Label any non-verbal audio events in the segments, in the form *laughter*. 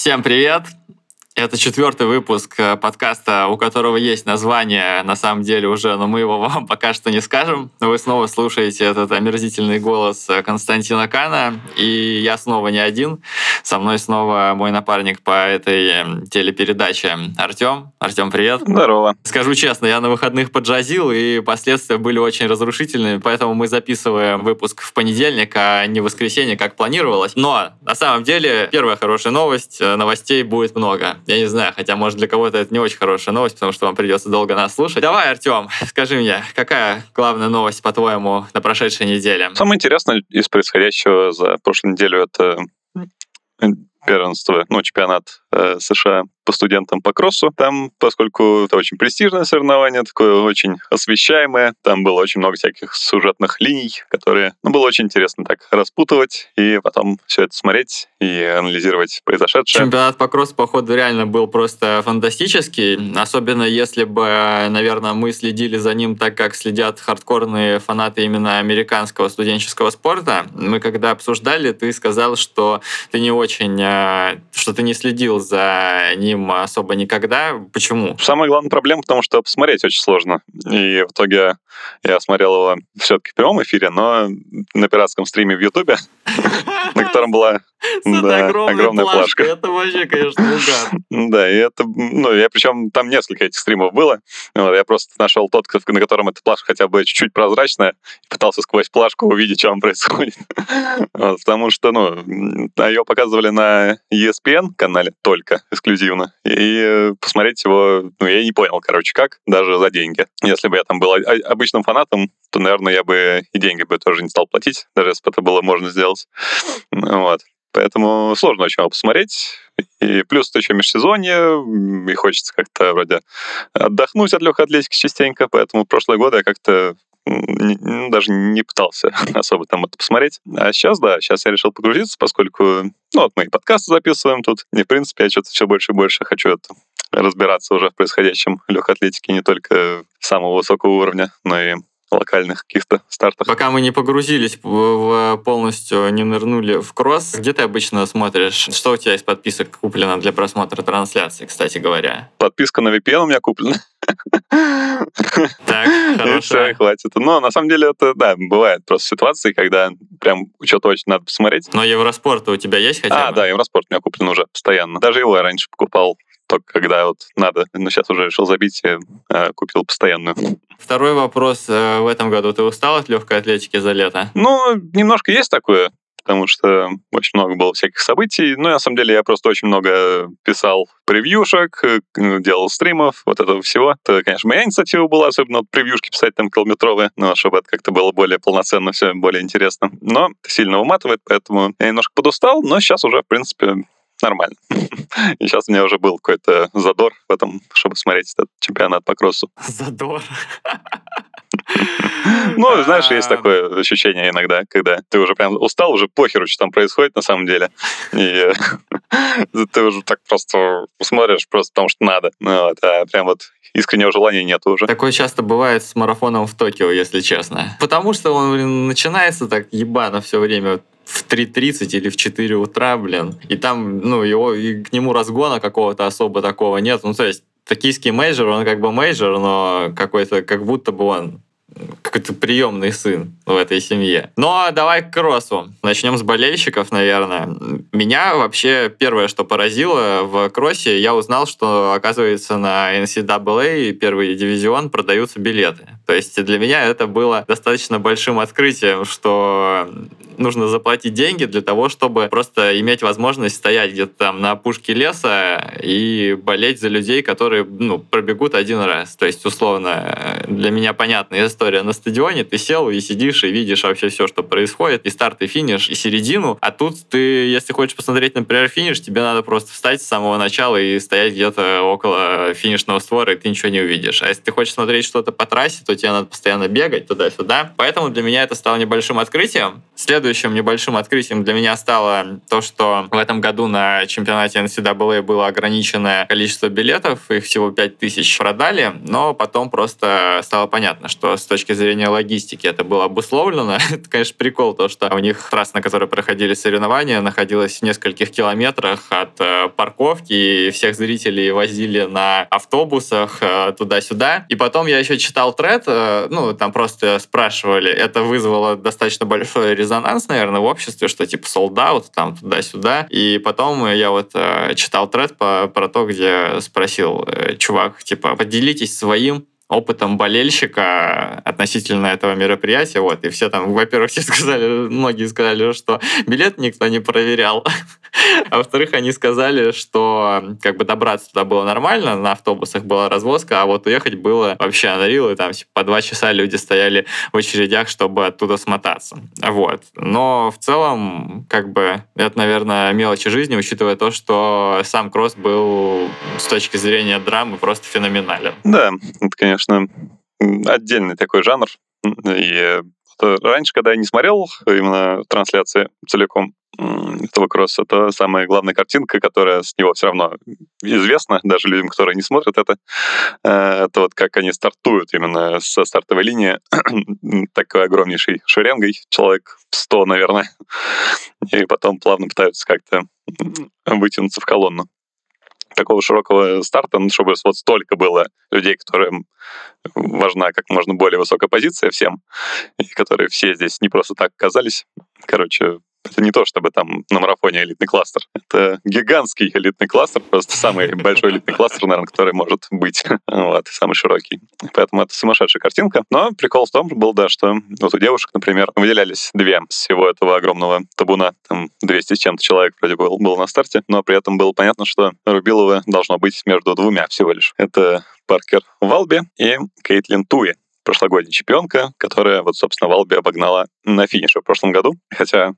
Всем привет! Это четвертый выпуск э, подкаста, у которого есть название, на самом деле уже, но мы его *laughs* вам пока что не скажем. Вы снова слушаете этот омерзительный голос э, Константина Кана, и я снова не один. Со мной снова мой напарник по этой эм, телепередаче Артем. Артем, привет. Здорово. Скажу честно, я на выходных поджазил, и последствия были очень разрушительными, поэтому мы записываем выпуск в понедельник, а не в воскресенье, как планировалось. Но на самом деле первая хорошая новость, э, новостей будет много. Я не знаю, хотя, может, для кого-то это не очень хорошая новость, потому что вам придется долго нас слушать. Давай, Артем, скажи мне, какая главная новость, по-твоему, на прошедшей неделе? Самое интересное из происходящего за прошлую неделю это первенство, ну, чемпионат э, США по студентам по кроссу. Там, поскольку это очень престижное соревнование, такое очень освещаемое, там было очень много всяких сюжетных линий, которые, ну, было очень интересно так распутывать и потом все это смотреть и анализировать произошедшее. Чемпионат по кроссу, походу, реально был просто фантастический, особенно если бы, наверное, мы следили за ним так, как следят хардкорные фанаты именно американского студенческого спорта. Мы когда обсуждали, ты сказал, что ты не очень, э, что ты не следил за ним ним особо никогда. Почему? Самая главная проблема, потому что посмотреть очень сложно. И в итоге я смотрел его все-таки в прямом эфире, но на пиратском стриме в Ютубе, *laughs* на котором была огромная плашка. Это вообще, конечно, угар. Да, и это, ну, я причем там несколько этих стримов было. Я просто нашел тот, на котором эта плашка хотя бы чуть-чуть прозрачная, и пытался сквозь плашку увидеть, что там происходит. *laughs* потому что, ну, ее показывали на ESPN канале только, эксклюзивно. И э, посмотреть его, ну, я не понял, короче, как, даже за деньги. Если бы я там был обычным фанатом, то, наверное, я бы и деньги бы тоже не стал платить, даже если бы это было можно сделать. Вот. Поэтому сложно очень его посмотреть. И плюс это еще межсезонье, и хочется как-то вроде отдохнуть от легкой атлетики частенько, поэтому прошлые годы я как-то ну, даже не пытался *laughs* особо там это посмотреть. А сейчас, да, сейчас я решил погрузиться, поскольку, ну, вот мы и подкасты записываем тут, и, в принципе, я что-то все больше и больше хочу это разбираться уже в происходящем легкой атлетике не только самого высокого уровня, но и локальных каких-то стартах. Пока мы не погрузились в полностью, не нырнули в кросс, где ты обычно смотришь? Что у тебя из подписок куплено для просмотра трансляции, кстати говоря? Подписка на VPN у меня куплена. Так, *laughs* хорошо. Хватит. Но на самом деле это, да, бывает просто ситуации, когда прям что-то очень надо посмотреть. Но Евроспорт у тебя есть хотя бы? А, да, Евроспорт у меня куплен уже постоянно. Даже его я раньше покупал только когда вот надо. Но сейчас уже решил забить и э, купил постоянную. Второй вопрос. Э, в этом году ты устал от легкой атлетики за лето? Ну, немножко есть такое потому что очень много было всяких событий. Ну, на самом деле, я просто очень много писал превьюшек, э, делал стримов, вот этого всего. Это, конечно, моя инициатива была, особенно вот превьюшки писать там километровые, но чтобы это как-то было более полноценно, все более интересно. Но сильно уматывает, поэтому я немножко подустал, но сейчас уже, в принципе, нормально. *laughs* И сейчас у меня уже был какой-то задор в этом, чтобы смотреть этот чемпионат по кроссу. Задор. Ну, знаешь, есть такое ощущение иногда, когда ты уже прям устал, уже похеру, что там происходит на самом деле. И *laughs* ты уже так просто смотришь просто потому, что надо. Ну, вот, а прям вот искреннего желания нет уже. Такое часто бывает с марафоном в Токио, если честно. Потому что он блин, начинается так ебано все время в 3.30 или в 4 утра, блин. И там, ну, его, и к нему разгона какого-то особо такого нет. Ну, то есть, токийский мейджор, он как бы мейджор, но какой-то, как будто бы он какой-то приемный сын в этой семье. Но а давай к кроссу. Начнем с болельщиков, наверное. Меня вообще первое, что поразило в кроссе, я узнал, что, оказывается, на NCAA первый дивизион продаются билеты. То есть для меня это было достаточно большим открытием, что нужно заплатить деньги для того, чтобы просто иметь возможность стоять где-то там на опушке леса и болеть за людей, которые ну, пробегут один раз. То есть, условно, для меня понятная история. На стадионе ты сел и сидишь и видишь вообще все, что происходит, и старт, и финиш, и середину. А тут ты, если хочешь посмотреть, например, финиш, тебе надо просто встать с самого начала и стоять где-то около финишного створа, и ты ничего не увидишь. А если ты хочешь смотреть что-то по трассе, то тебе надо постоянно бегать туда-сюда. Поэтому для меня это стало небольшим открытием. Следующим небольшим открытием для меня стало то, что в этом году на чемпионате NCAA было ограниченное количество билетов, их всего 5000 продали, но потом просто стало понятно, что с точки зрения логистики это было обусловлено. *laughs* это, конечно, прикол, то, что у них трасса, на которой проходили соревнования, находилась в нескольких километрах от э, парковки, и всех зрителей возили на автобусах э, туда-сюда. И потом я еще читал тред, ну, там просто спрашивали, это вызвало достаточно большой резонанс, наверное, в обществе, что типа sold out, там туда-сюда. И потом я вот э, читал тред по, про то, где спросил э, чувак, типа, поделитесь своим опытом болельщика относительно этого мероприятия. Вот, и все там, во-первых, *laughs* все сказали, многие сказали, что билет никто не проверял. А во-вторых, они сказали, что как бы добраться туда было нормально, на автобусах была развозка, а вот уехать было вообще анарил, и там по два часа люди стояли в очередях, чтобы оттуда смотаться. Вот. Но в целом, как бы, это, наверное, мелочи жизни, учитывая то, что сам кросс был с точки зрения драмы просто феноменален. Да, это, конечно, отдельный такой жанр. И раньше, когда я не смотрел именно трансляции целиком, этого кросса, то самая главная картинка, которая с него все равно известна, даже людям, которые не смотрят это, э, это вот как они стартуют именно со стартовой линии. *clears throat* Такой огромнейшей шеренгой, человек 100, наверное, и потом плавно пытаются как-то вытянуться в колонну. Такого широкого старта, ну, чтобы вот столько было людей, которым важна как можно более высокая позиция всем, и которые все здесь не просто так оказались. Короче, это не то, чтобы там на марафоне элитный кластер. Это гигантский элитный кластер, просто самый *laughs* большой элитный кластер, наверное, который может быть. Вот, самый широкий. Поэтому это сумасшедшая картинка. Но прикол в том был, да, что вот у девушек, например, выделялись две с всего этого огромного табуна. Там 200 с чем-то человек вроде бы было на старте, но при этом было понятно, что Рубилова должно быть между двумя всего лишь. Это Паркер Валби и Кейтлин Туи прошлогодняя чемпионка, которая вот, собственно, Валби обогнала на финише в прошлом году. Хотя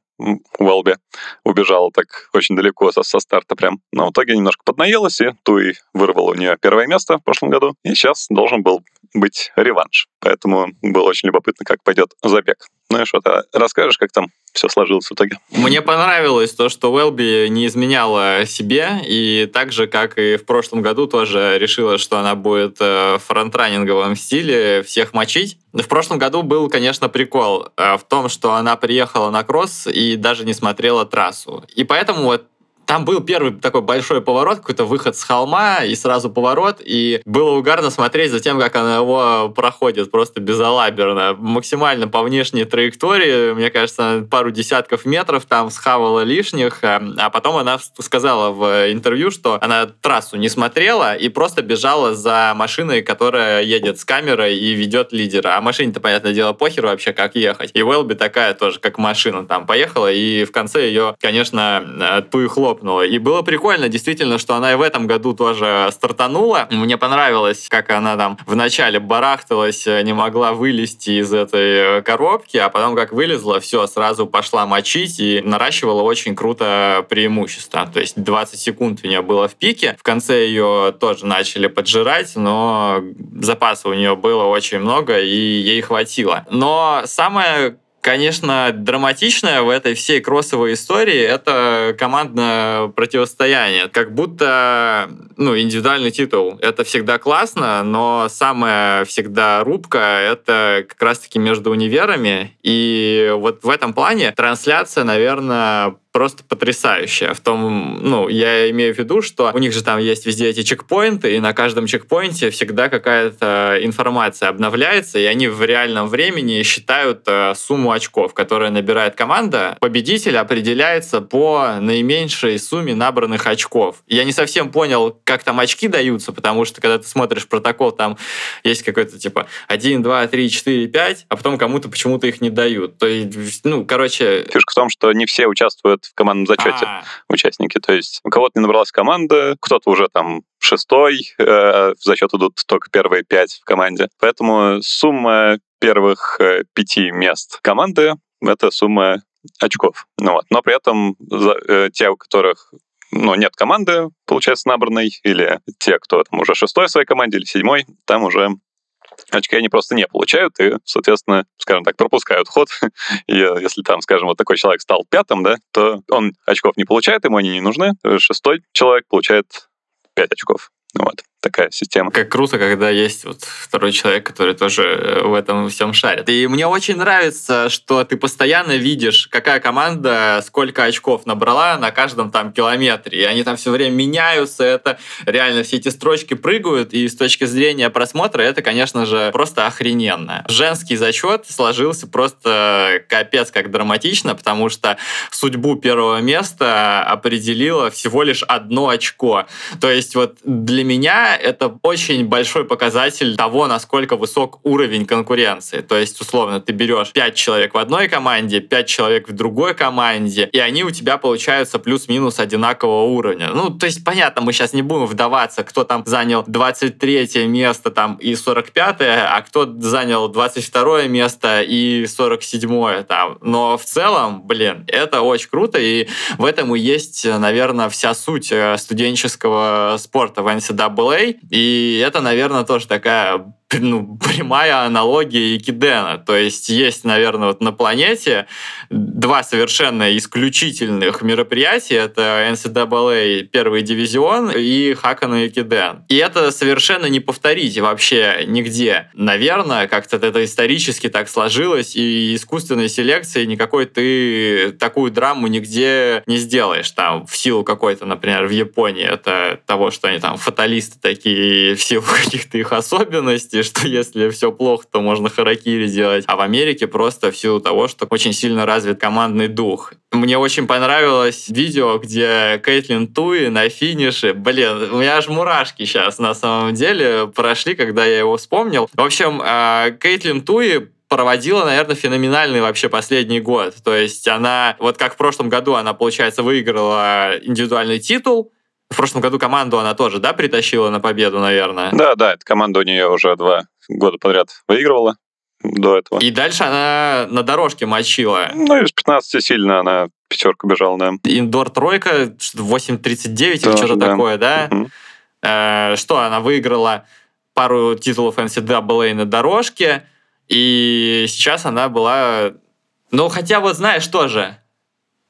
Уэлби убежала так очень далеко со, со старта прям. Но в итоге немножко поднаелась, и Туи вырвала у нее первое место в прошлом году. И сейчас должен был быть реванш. Поэтому было очень любопытно, как пойдет забег. Ну и что, ты расскажешь, как там все сложилось в итоге? Мне понравилось то, что Уэлби не изменяла себе, и так же, как и в прошлом году, тоже решила, что она будет э, в фронтранинговом стиле всех мочить. В прошлом году был, конечно, прикол э, в том, что она приехала на кросс и даже не смотрела трассу. И поэтому вот там был первый такой большой поворот, какой-то выход с холма, и сразу поворот, и было угарно смотреть за тем, как она его проходит, просто безалаберно. Максимально по внешней траектории, мне кажется, пару десятков метров там схавала лишних, а, а потом она сказала в интервью, что она трассу не смотрела и просто бежала за машиной, которая едет с камерой и ведет лидера. А машине-то, понятное дело, похер вообще, как ехать. И Уэлби такая тоже, как машина там поехала, и в конце ее, конечно, туй хлоп хлопнула. И было прикольно, действительно, что она и в этом году тоже стартанула. Мне понравилось, как она там вначале барахталась, э, не могла вылезти из этой э, коробки, а потом как вылезла, все, сразу пошла мочить и наращивала очень круто преимущество. То есть 20 секунд у нее было в пике. В конце ее тоже начали поджирать, но запаса у нее было очень много, и ей хватило. Но самое Конечно, драматичное в этой всей кроссовой истории это командное противостояние. Как будто ну, индивидуальный титул — это всегда классно, но самая всегда рубка — это как раз-таки между универами. И вот в этом плане трансляция, наверное, просто потрясающая. В том, ну, я имею в виду, что у них же там есть везде эти чекпоинты, и на каждом чекпоинте всегда какая-то информация обновляется, и они в реальном времени считают э, сумму очков, которую набирает команда. Победитель определяется по наименьшей сумме набранных очков. Я не совсем понял, как там очки даются, потому что когда ты смотришь протокол, там есть какой-то типа 1, 2, 3, 4, 5, а потом кому-то почему-то их не дают. То есть, ну, короче... Фишка в том, что не все участвуют в командном зачете А-а-а. участники. То есть у кого-то не набралась команда, кто-то уже там шестой, э, в зачет идут только первые пять в команде. Поэтому сумма первых э, пяти мест команды — это сумма очков. Ну, вот. Но при этом за, э, те, у которых ну, нет команды, получается, набранной, или те, кто там уже шестой в своей команде, или седьмой, там уже очки они просто не получают и, соответственно, скажем так, пропускают ход. *laughs* и если там, скажем, вот такой человек стал пятым, да, то он очков не получает, ему они не нужны. Шестой человек получает 5 очков. Вот такая система. Как круто, когда есть вот второй человек, который тоже э, в этом всем шарит. И мне очень нравится, что ты постоянно видишь, какая команда сколько очков набрала на каждом там километре. И они там все время меняются, это реально все эти строчки прыгают, и с точки зрения просмотра это, конечно же, просто охрененно. Женский зачет сложился просто капец как драматично, потому что судьбу первого места определило всего лишь одно очко. То есть вот для меня это очень большой показатель того, насколько высок уровень конкуренции. То есть, условно, ты берешь 5 человек в одной команде, 5 человек в другой команде, и они у тебя получаются плюс-минус одинакового уровня. Ну, то есть, понятно, мы сейчас не будем вдаваться, кто там занял 23 место там и 45 а кто занял 22 место и 47 там. Но в целом, блин, это очень круто, и в этом и есть, наверное, вся суть э, студенческого спорта в NCAA, и это, наверное, тоже такая *laughs* ну, прямая аналогия Икидена. То есть есть, наверное, вот на планете два совершенно исключительных мероприятия. Это NCAA первый дивизион и Хакану Икиден. И это совершенно не повторить вообще нигде. Наверное, как-то это исторически так сложилось, и искусственной селекции никакой ты такую драму нигде не сделаешь. Там в силу какой-то, например, в Японии это того, что они там фаталисты такие *laughs* в силу каких-то их особенностей, *laughs* что если все плохо, то можно харакири делать. А в Америке просто в силу того, что очень сильно развит командный дух. Мне очень понравилось видео, где Кейтлин Туи на финише. Блин, у меня аж мурашки сейчас на самом деле прошли, когда я его вспомнил. В общем, а, Кейтлин Туи проводила, наверное, феноменальный вообще последний год. То есть она, вот как в прошлом году, она, получается, выиграла индивидуальный титул, в прошлом году команду она тоже, да, притащила на победу, наверное? Да, да, эта команда у нее уже два года подряд выигрывала до этого. И дальше она на дорожке мочила. Ну, из 15 сильно она пятерку бежала, да. Индор тройка, 8.39 или что-то да. такое, да? Угу. Э, что, она выиграла пару титулов NCAA на дорожке, и сейчас она была... Ну, хотя вот знаешь тоже,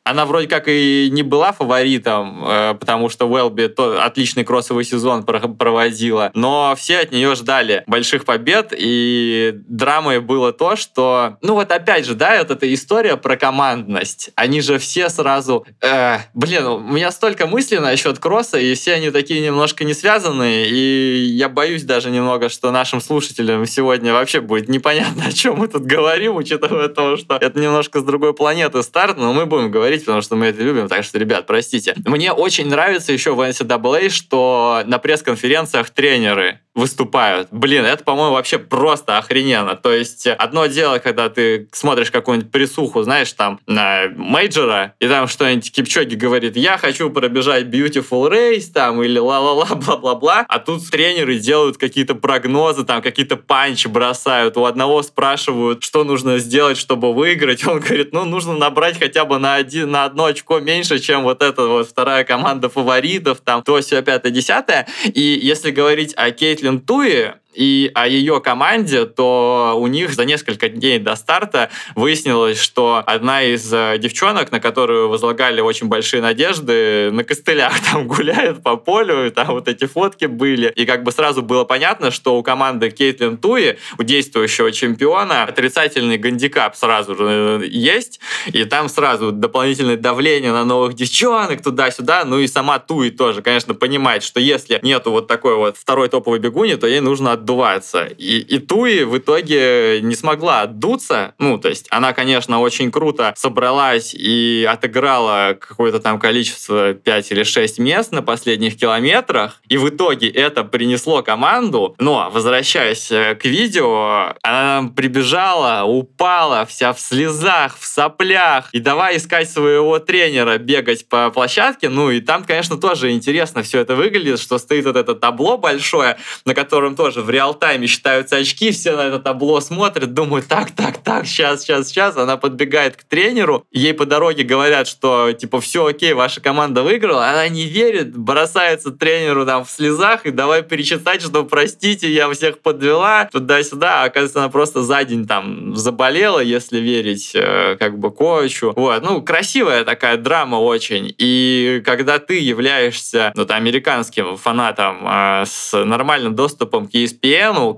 она вроде как и не была фаворитом, э, потому что Уэлби отличный кроссовый сезон проводила, но все от нее ждали больших побед, и драмой было то, что, ну вот опять же, да, вот эта история про командность. Они же все сразу, э, блин, у меня столько мыслей насчет кросса, и все они такие немножко не связанные, и я боюсь даже немного, что нашим слушателям сегодня вообще будет непонятно, о чем мы тут говорим, учитывая то, что это немножко с другой планеты старт, но мы будем говорить говорить, потому что мы это любим. Так что, ребят, простите. Мне очень нравится еще в NCAA, что на пресс-конференциях тренеры выступают. Блин, это, по-моему, вообще просто охрененно. То есть одно дело, когда ты смотришь какую-нибудь присуху, знаешь, там, на мейджора, и там что-нибудь Кипчоги говорит, я хочу пробежать beautiful race, там, или ла-ла-ла, *laughs* бла-бла-бла, а тут тренеры делают какие-то прогнозы, там, какие-то панчи бросают. У одного спрашивают, что нужно сделать, чтобы выиграть. Он говорит, ну, нужно набрать хотя бы на, один, на одно очко меньше, чем вот эта вот вторая команда фаворитов, там, то, все, пятое, десятое. И если говорить о Кейтлин Туи, и о ее команде, то у них за несколько дней до старта выяснилось, что одна из э, девчонок, на которую возлагали очень большие надежды, на костылях *laughs* там гуляет по полю, и там вот эти фотки были. И как бы сразу было понятно, что у команды Кейтлин Туи, у действующего чемпиона, отрицательный гандикап сразу же э, есть, и там сразу дополнительное давление на новых девчонок туда-сюда, ну и сама Туи тоже, конечно, понимает, что если нету вот такой вот второй топовой бегуни, то ей нужно отдуваться. И, и Туи в итоге не смогла отдуться. Ну, то есть она, конечно, очень круто собралась и отыграла какое-то там количество 5 или 6 мест на последних километрах. И в итоге это принесло команду. Но, возвращаясь э, к видео, она прибежала, упала, вся в слезах, в соплях. И давай искать своего тренера, бегать по площадке. Ну, и там, конечно, тоже интересно все это выглядит, что стоит вот это табло большое, на котором тоже реал-тайме считаются очки, все на это табло смотрят, думают, так, так, так, сейчас, сейчас, сейчас. Она подбегает к тренеру, ей по дороге говорят, что, типа, все окей, ваша команда выиграла. Она не верит, бросается тренеру там в слезах и давай перечитать, что, простите, я всех подвела, туда-сюда. А оказывается, она просто за день там заболела, если верить э, как бы коучу. Вот, ну, красивая такая драма очень. И когда ты являешься, ну, там, американским фанатом э, с нормальным доступом к ESPN,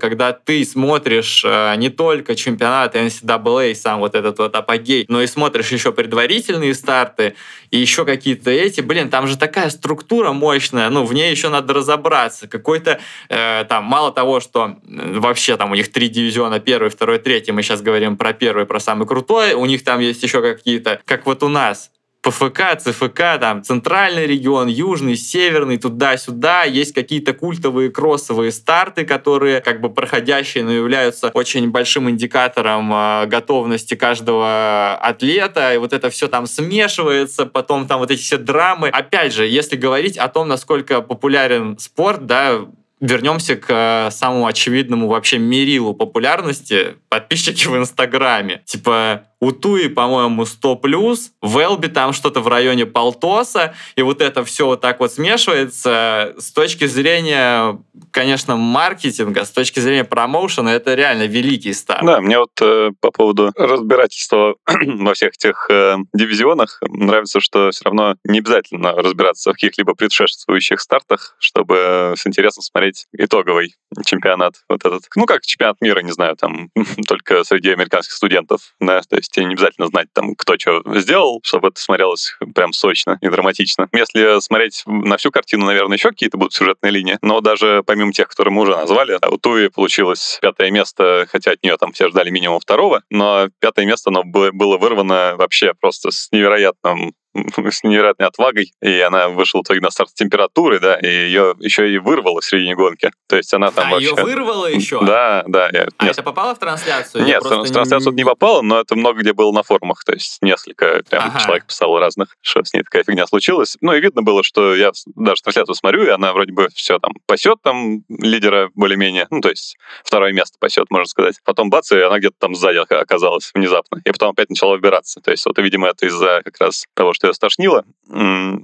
когда ты смотришь э, не только чемпионат NCAA, сам вот этот вот апогей, но и смотришь еще предварительные старты, и еще какие-то эти, блин, там же такая структура мощная, ну, в ней еще надо разобраться. Какой-то, э, там, мало того, что вообще там у них три дивизиона, первый, второй, третий, мы сейчас говорим про первый, про самый крутой, у них там есть еще какие-то, как вот у нас, ПФК, ЦФК, там, центральный регион, южный, северный, туда-сюда. Есть какие-то культовые кроссовые старты, которые как бы проходящие, но являются очень большим индикатором э, готовности каждого атлета. И вот это все там смешивается, потом там вот эти все драмы. Опять же, если говорить о том, насколько популярен спорт, да, вернемся к э, самому очевидному вообще мерилу популярности подписчики в Инстаграме. Типа, у Туи, по-моему, 100 плюс, в Элби там что-то в районе полтоса, и вот это все вот так вот смешивается. С точки зрения, конечно, маркетинга, с точки зрения промоушена, это реально великий старт. Да, мне вот э, по поводу разбирательства *clears throat* во всех этих э, дивизионах нравится, что все равно не обязательно разбираться в каких-либо предшествующих стартах, чтобы с интересом смотреть итоговый чемпионат вот этот. Ну, как чемпионат мира, не знаю, там *laughs* только среди американских студентов, да, то есть тебе не обязательно знать, там, кто что сделал, чтобы это смотрелось прям сочно и драматично. Если смотреть на всю картину, наверное, еще какие-то будут сюжетные линии, но даже помимо тех, которые мы уже назвали, у Туи получилось пятое место, хотя от нее там все ждали минимум второго, но пятое место, оно было вырвано вообще просто с невероятным *laughs* с невероятной отвагой, и она вышла в итоге на старт с температурой, да, и ее еще и вырвало в середине гонки. То есть она там а вообще... ее вырвало еще? Да, да. Я... А это попало в трансляцию? Нет, в трансляцию не... не попало, но это много где было на форумах, то есть несколько прям ага. человек писало разных, что с ней такая фигня случилась. Ну и видно было, что я даже трансляцию смотрю, и она вроде бы все там пасет там лидера более-менее, ну то есть второе место пасет, можно сказать. Потом бац, и она где-то там сзади оказалась внезапно. И потом опять начала выбираться. То есть вот, видимо, это из-за как раз того, что ее стошнило,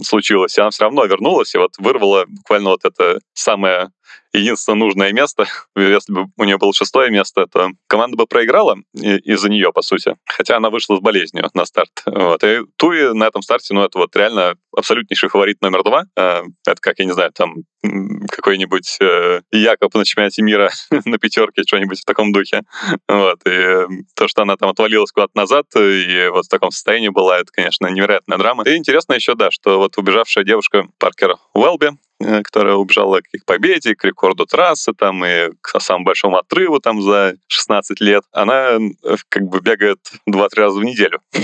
случилось, и она все равно вернулась и вот вырвала буквально вот это самое единственное нужное место. *laughs* Если бы у нее было шестое место, то команда бы проиграла из-за нее, по сути. Хотя она вышла с болезнью на старт. Вот. И Туи на этом старте, ну, это вот реально абсолютнейший фаворит номер два. А, это как, я не знаю, там какой-нибудь э, Якоб на чемпионате мира *laughs* на пятерке, что-нибудь в таком духе. Вот. И то, что она там отвалилась куда-то назад и вот в таком состоянии была, это, конечно, невероятная драма. И интересно еще, да, что вот убежавшая девушка Паркер Уэлби, Э, которая убежала к победе, к рекорду трассы там и к самому большому отрыву там за 16 лет, она э, как бы бегает 2-3 раза в неделю. *laughs*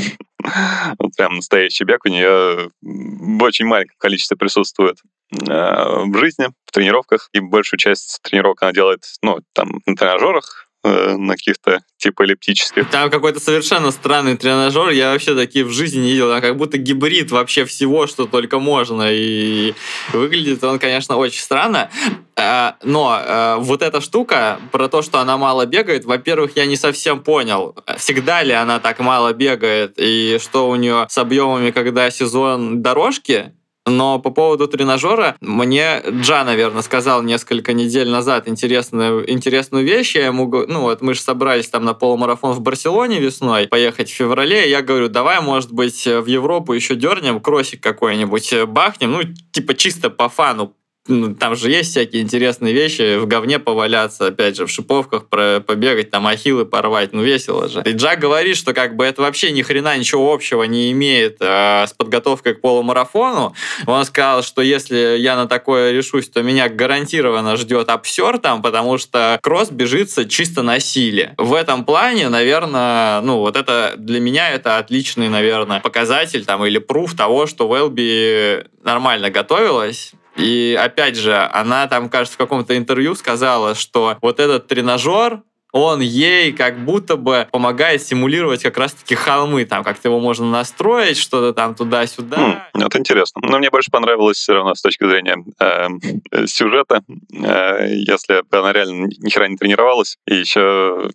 Вот прям настоящий бег у нее в очень маленьком количестве присутствует э, в жизни, в тренировках, и большую часть тренировок она делает, ну, там, на тренажерах, Э, на каких-то типа эллиптических. Там какой-то совершенно странный тренажер. Я вообще такие в жизни не видел. как будто гибрид вообще всего, что только можно. И выглядит он, конечно, очень странно. Э, но э, вот эта штука про то, что она мало бегает, во-первых, я не совсем понял, всегда ли она так мало бегает, и что у нее с объемами, когда сезон дорожки, но по поводу тренажера, мне Джа, наверное, сказал несколько недель назад интересную, интересную вещь. Я ему, ну вот мы же собрались там на полумарафон в Барселоне весной, поехать в феврале. Я говорю, давай, может быть, в Европу еще дернем, кроссик какой-нибудь бахнем, ну, типа чисто по фану ну, там же есть всякие интересные вещи, в говне поваляться, опять же, в шиповках про, побегать, там ахиллы порвать, ну весело же. И Джак говорит, что как бы это вообще ни хрена ничего общего не имеет э, с подготовкой к полумарафону. Он сказал, что если я на такое решусь, то меня гарантированно ждет обсер там, потому что кросс бежится чисто на силе. В этом плане, наверное, ну вот это для меня это отличный, наверное, показатель там или пруф того, что Велби нормально готовилась и опять же, она там, кажется, в каком-то интервью сказала, что вот этот тренажер, он ей как будто бы помогает симулировать как раз-таки холмы, там как-то его можно настроить, что-то там туда-сюда. Mm, это интересно. Но мне больше понравилось все равно с точки зрения э, сюжета. Э, если она реально ни хера не тренировалась. И еще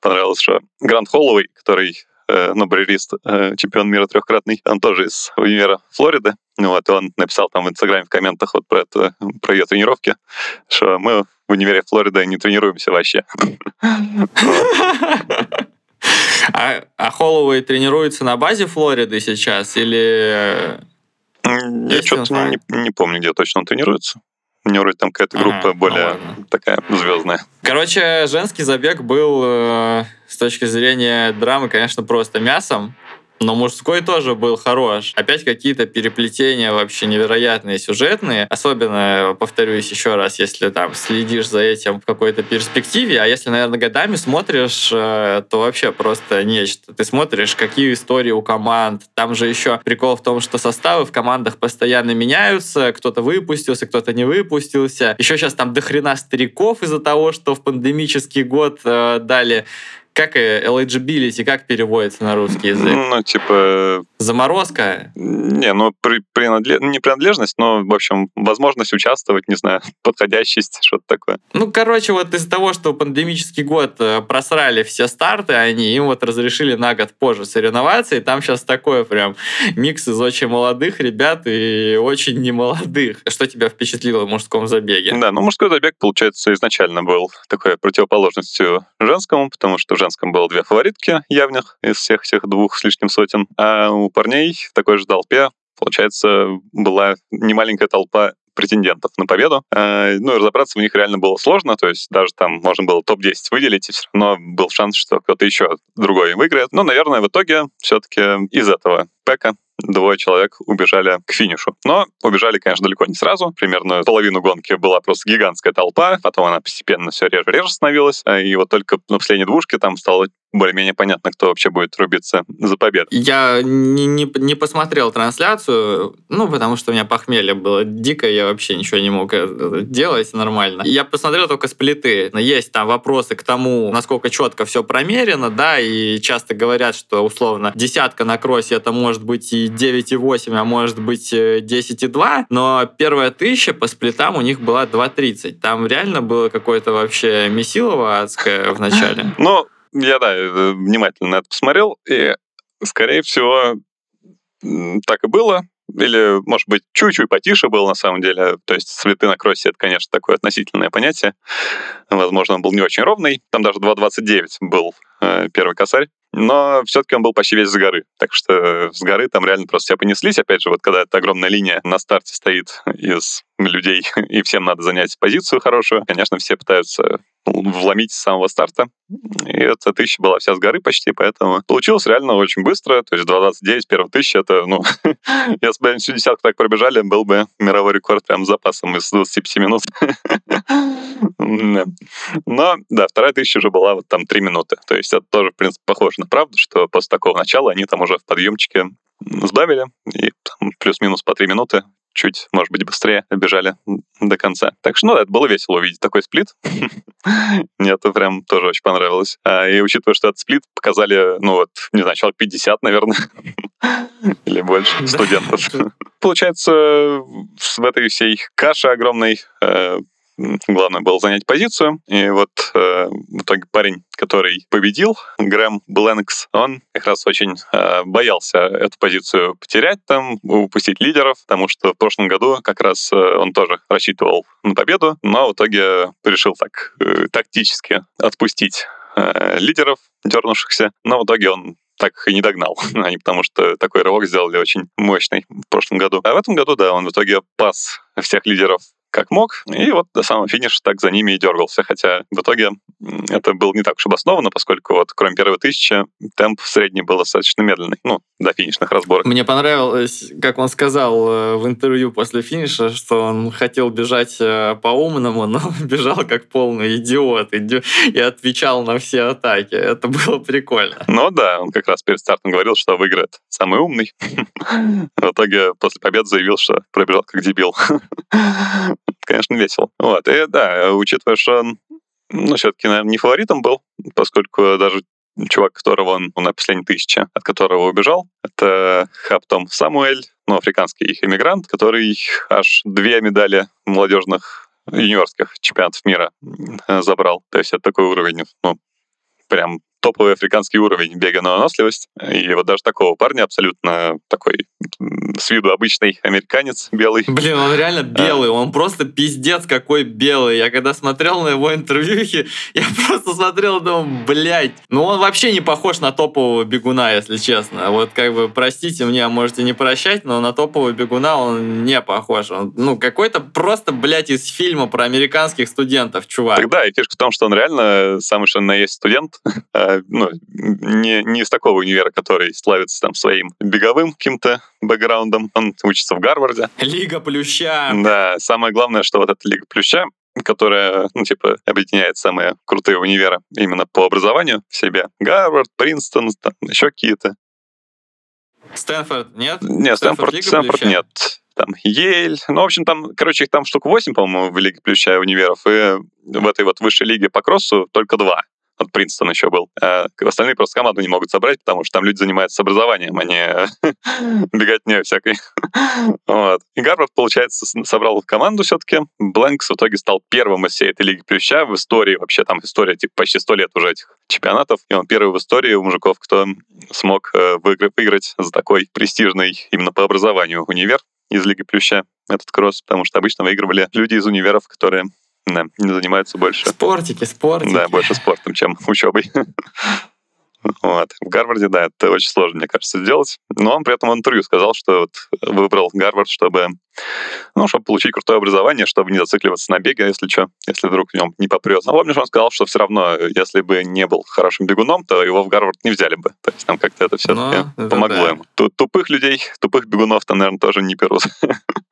понравилось, что Грант Холлоуэй, который э, ну, барьерист, э, чемпион мира трехкратный, он тоже из универа Флориды. Вот, он написал там в Инстаграме в комментах вот про это, про ее тренировки, что мы в универе Флориды не тренируемся вообще. А, а Холлоуэй тренируется на базе Флориды сейчас или... Я что-то не, не помню, где точно он тренируется. У него вроде там какая-то группа ага, более ну такая звездная. Короче, женский забег был э, с точки зрения драмы, конечно, просто мясом. Но мужской тоже был хорош. Опять какие-то переплетения вообще невероятные сюжетные. Особенно, повторюсь еще раз, если там следишь за этим в какой-то перспективе. А если, наверное, годами смотришь, э, то вообще просто нечто. Ты смотришь, какие истории у команд. Там же еще прикол в том, что составы в командах постоянно меняются. Кто-то выпустился, кто-то не выпустился. Еще сейчас там дохрена стариков из-за того, что в пандемический год э, дали как eligibility, как переводится на русский язык? Ну, типа... Заморозка? Не, ну, при, принадлеж... не принадлежность, но, в общем, возможность участвовать, не знаю, *laughs* подходящесть, что-то такое. Ну, короче, вот из-за того, что пандемический год э, просрали все старты, они им вот разрешили на год позже соревноваться, и там сейчас такое прям микс из очень молодых ребят и очень немолодых. Что тебя впечатлило в мужском забеге? Да, ну, мужской забег, получается, изначально был такой противоположностью женскому, потому что женском было две фаворитки явных из всех всех двух с лишним сотен, а у парней в такой же толпе, получается, была немаленькая толпа претендентов на победу. А, ну, и разобраться в них реально было сложно, то есть даже там можно было топ-10 выделить, и все равно был шанс, что кто-то еще другой выиграет. Но, наверное, в итоге все-таки из этого пека двое человек убежали к финишу. Но убежали, конечно, далеко не сразу. Примерно половину гонки была просто гигантская толпа, потом она постепенно все реже-реже становилась, а, и вот только на последней двушке там стало более-менее понятно, кто вообще будет рубиться за победу. Я не, не, не посмотрел трансляцию, ну, потому что у меня похмелье было дико, я вообще ничего не мог э, делать нормально. Я посмотрел только сплиты. Есть там вопросы к тому, насколько четко все промерено, да, и часто говорят, что условно десятка на кроссе это может быть и 9,8, а может быть 10,2, э, но первая тысяча по сплитам у них была 2,30. Там реально было какое-то вообще месилово адское в начале. *laughs* Ну, я, да, э, внимательно это посмотрел, и, скорее всего, так и было. Или, может быть, чуть-чуть потише было на самом деле. То есть цветы на кроссе — это, конечно, такое относительное понятие. Возможно, он был не очень ровный. Там даже 2.29 был э, первый косарь. Но все-таки он был почти весь с горы. Так что с горы там реально просто все понеслись. Опять же, вот когда эта огромная линия на старте стоит из людей, *laughs* и всем надо занять позицию хорошую, конечно, все пытаются вломить с самого старта. И эта тысяча была вся с горы почти, поэтому получилось реально очень быстро. То есть 2.29, первая тысяча, это, ну, *laughs* если бы всю десятку так пробежали, был бы мировой рекорд прям с запасом из 25 минут. *laughs* Но, да, вторая тысяча уже была вот там 3 минуты. То есть это тоже, в принципе, похоже на правду, что после такого начала они там уже в подъемчике сбавили, и плюс-минус по 3 минуты чуть, может быть, быстрее бежали до конца. Так что, ну, это было весело увидеть такой сплит. *laughs* Мне это прям тоже очень понравилось. А, и учитывая, что этот сплит показали, ну, вот, не знаю, человек 50, наверное, *laughs* или больше студентов. *laughs* Получается, в этой всей каше огромной э, главное было занять позицию. И вот э, в итоге парень, который победил, Грэм Бленкс, он как раз очень э, боялся эту позицию потерять там, упустить лидеров, потому что в прошлом году как раз э, он тоже рассчитывал на победу, но в итоге решил так э, тактически отпустить э, лидеров, дернувшихся, но в итоге он так и не догнал. *laughs* Они потому что такой рывок сделали очень мощный в прошлом году. А в этом году, да, он в итоге пас всех лидеров как мог, и вот до самого финиша так за ними и дергался, хотя в итоге это было не так уж обосновано, поскольку вот кроме первой тысячи темп средний был достаточно медленный, ну, до финишных разборок. Мне понравилось, как он сказал э, в интервью после финиша, что он хотел бежать э, по-умному, *laughs* но бежал как полный идиот и отвечал на все атаки. Это было прикольно. Ну да, он как раз перед стартом говорил, что выиграет самый умный. *laughs* В итоге после победы заявил, что пробежал как дебил. *laughs* Конечно, весело. Вот, и да, учитывая, что он ну, все-таки, наверное, не фаворитом был, поскольку даже чувак, которого он на последней тысяче, от которого убежал, это Хаптом Самуэль, ну, африканский иммигрант, который аж две медали молодежных юниорских чемпионатов мира забрал. То есть это такой уровень, ну, прям топовый африканский уровень бега на выносливость. И вот даже такого парня абсолютно такой с виду обычный американец белый. Блин, он реально белый, он просто пиздец какой белый. Я когда смотрел на его интервьюхи, *laughs* я просто смотрел и думал, блядь, ну он вообще не похож на топового бегуна, если честно. Вот как бы, простите мне, можете не прощать, но на топового бегуна он не похож. Он, ну, какой-то просто, блядь, из фильма про американских студентов, чувак. Тогда и фишка в том, что он реально самый что на есть студент, *laughs* а, ну, не, не из такого универа, который славится там своим беговым каким-то бэкграундом. Он учится в Гарварде. Лига Плюща. Да, самое главное, что вот эта Лига Плюща, которая, ну, типа, объединяет самые крутые универы именно по образованию в себе. Гарвард, Принстон, там еще какие-то. Стэнфорд нет? Нет, Стэнфорд, Стэнфорд, Стэнфорд нет. Там Ель. Ну, в общем, там, короче, их там штук 8, по-моему, в Лиге Плюща универов. И в этой вот высшей лиге по кроссу только два вот Принстон еще был. А остальные просто команду не могут собрать, потому что там люди занимаются образованием, а не *laughs* беготней всякой. *laughs* вот. И Гарвард, получается, собрал команду все-таки. Блэнкс в итоге стал первым из всей этой лиги плюща в истории. Вообще там история типа почти сто лет уже этих чемпионатов. И он первый в истории у мужиков, кто смог э, выиграть за такой престижный именно по образованию универ из Лиги Плюща этот кросс, потому что обычно выигрывали люди из универов, которые да, занимаются больше... Спортики, спортики. Да, больше спортом, чем *laughs* учебой. Вот. В Гарварде, да, это очень сложно, мне кажется, сделать. Но он при этом в интервью сказал, что вот выбрал Гарвард, чтобы, ну, чтобы получить крутое образование, чтобы не зацикливаться на беге, если что, если вдруг в нем не попрет. Но помнишь, он сказал, что все равно, если бы не был хорошим бегуном, то его в Гарвард не взяли бы. То есть там как-то это все-таки ну, помогло да. ему. Тут тупых людей, тупых бегунов там, наверное, тоже не берут.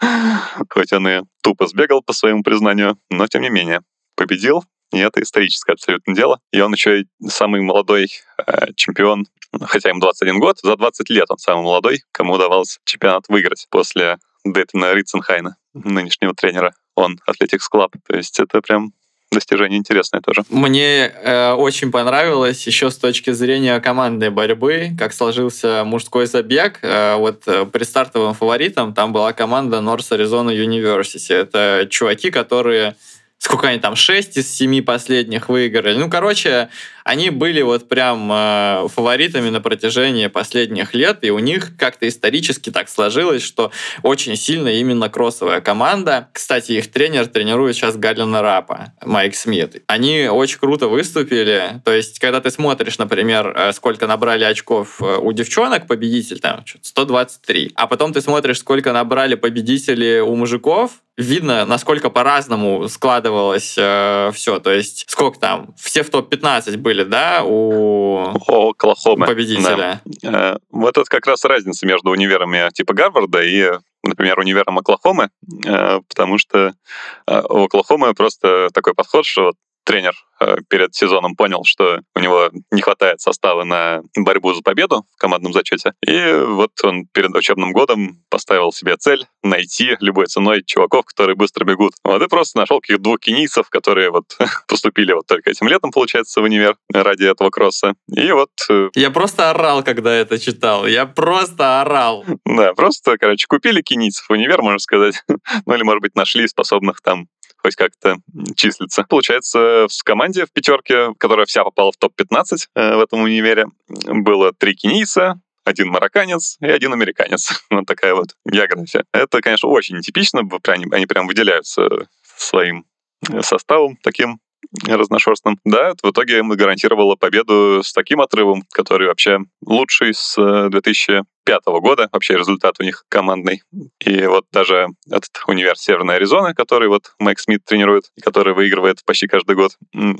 *laughs* Хоть он и тупо сбегал, по своему признанию, но тем не менее победил, и это историческое абсолютно дело. И он еще и самый молодой э, чемпион, хотя ему 21 год, за 20 лет он самый молодой, кому удавалось чемпионат выиграть после Дейтона Ритценхайна, нынешнего тренера. Он Athletics Club. То есть это прям достижение интересное тоже. Мне э, очень понравилось еще с точки зрения командной борьбы, как сложился мужской забег. Э, вот э, при стартовым фаворитом там была команда North Arizona University. Это чуваки, которые сколько они там, 6 из 7 последних выиграли. Ну, короче, они были вот прям э, фаворитами на протяжении последних лет, и у них как-то исторически так сложилось, что очень сильно именно кроссовая команда. Кстати, их тренер тренирует сейчас Галина Рапа, Майк Смит. Они очень круто выступили. То есть, когда ты смотришь, например, э, сколько набрали очков э, у девчонок победитель, там, 123, а потом ты смотришь, сколько набрали победители у мужиков, видно, насколько по-разному складывалось э, все. То есть, сколько там, все в топ-15 были были, да, у Оклахомы. победителя. Да. Э, вот это как раз разница между универами типа Гарварда и например, универом Оклахомы, э, потому что э, у Оклахомы просто такой подход, что тренер э, перед сезоном понял, что у него не хватает состава на борьбу за победу в командном зачете. И вот он перед учебным годом поставил себе цель найти любой ценой чуваков, которые быстро бегут. Вот и просто нашел каких-то двух кенийцев, которые вот *laughs* поступили вот только этим летом, получается, в универ ради этого кросса. И вот... Э, Я просто орал, когда это читал. Я просто орал. Да, просто, короче, купили кенийцев в универ, можно сказать. *laughs* ну или, может быть, нашли способных там хоть как-то числится. Получается, в команде в пятерке, которая вся попала в топ-15 э, в этом универе, было три кенийца, один марокканец и один американец. *laughs* вот такая вот география. Это, конечно, очень нетипично, они прям выделяются своим э, составом таким разношерстным. Да, в итоге ему гарантировала победу с таким отрывом, который вообще лучший с 2000 э, пятого года, вообще результат у них командный. И вот даже этот универ Северной Аризоны, который вот Майк Смит тренирует, который выигрывает почти каждый год,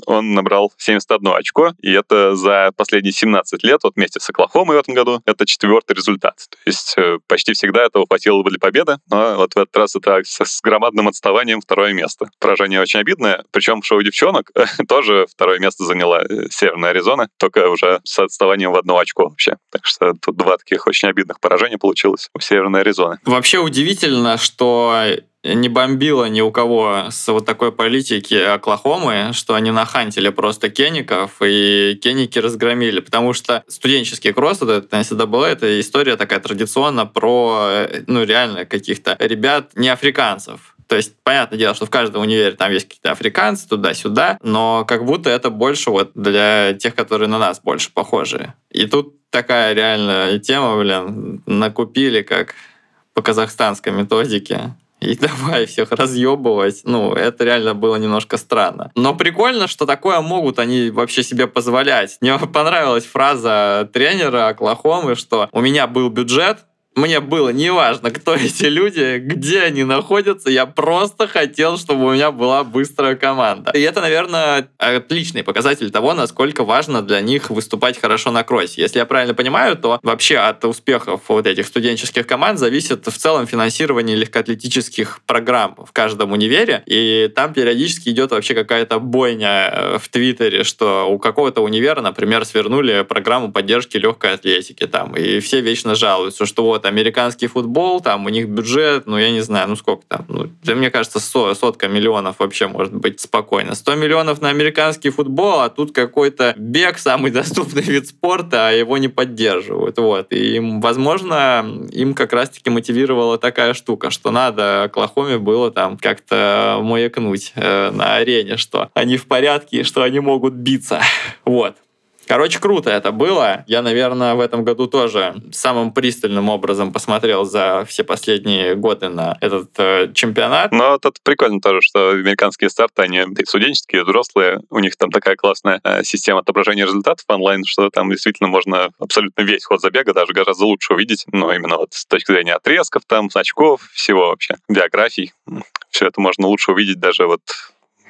он набрал 71 очко, и это за последние 17 лет, вот вместе с Оклахомой в этом году, это четвертый результат. То есть э, почти всегда этого хватило бы для победы, но вот в этот раз это с громадным отставанием второе место. Поражение очень обидное, причем шоу девчонок *laughs* тоже второе место заняла э, Северная Аризона, только уже с отставанием в одно очко вообще. Так что тут два таких очень обидных обидных поражений получилось у Северной Аризоны. Вообще удивительно, что не бомбило ни у кого с вот такой политики Оклахомы, что они нахантили просто кеников, и кеники разгромили. Потому что студенческий кросс, вот это NCAA, это история такая традиционно про, ну, реально каких-то ребят не африканцев. То есть, понятное дело, что в каждом универе там есть какие-то африканцы туда-сюда, но как будто это больше вот для тех, которые на нас больше похожи. И тут такая реальная тема, блин, накупили как по казахстанской методике и *laughs* давай всех разъебывать. Ну, это реально было немножко странно. Но прикольно, что такое могут они вообще себе позволять. Мне *laughs* понравилась фраза тренера Оклахомы, что у меня был бюджет, мне было неважно, кто эти люди, где они находятся, я просто хотел, чтобы у меня была быстрая команда. И это, наверное, отличный показатель того, насколько важно для них выступать хорошо на кроссе. Если я правильно понимаю, то вообще от успехов вот этих студенческих команд зависит в целом финансирование легкоатлетических программ в каждом универе, и там периодически идет вообще какая-то бойня э, в Твиттере, что у какого-то универа, например, свернули программу поддержки легкой атлетики там, и все вечно жалуются, что вот американский футбол, там у них бюджет, ну, я не знаю, ну, сколько там, ну, да, мне кажется, со, сотка миллионов вообще может быть спокойно. 100 миллионов на американский футбол, а тут какой-то бег, самый *laughs* доступный вид спорта, а его не поддерживают, вот. И, возможно, им как раз-таки мотивировала такая штука, что надо Оклахоме было там как-то маякнуть э, на арене, что они в порядке что они могут биться. *laughs* Вот. Короче, круто это было. Я, наверное, в этом году тоже самым пристальным образом посмотрел за все последние годы на этот э, чемпионат. Но это прикольно тоже, что американские старты, они студенческие, взрослые, у них там такая классная э, система отображения результатов онлайн, что там действительно можно абсолютно весь ход забега даже гораздо лучше увидеть, но именно вот с точки зрения отрезков, там, значков, всего вообще, биографий. Все это можно лучше увидеть даже вот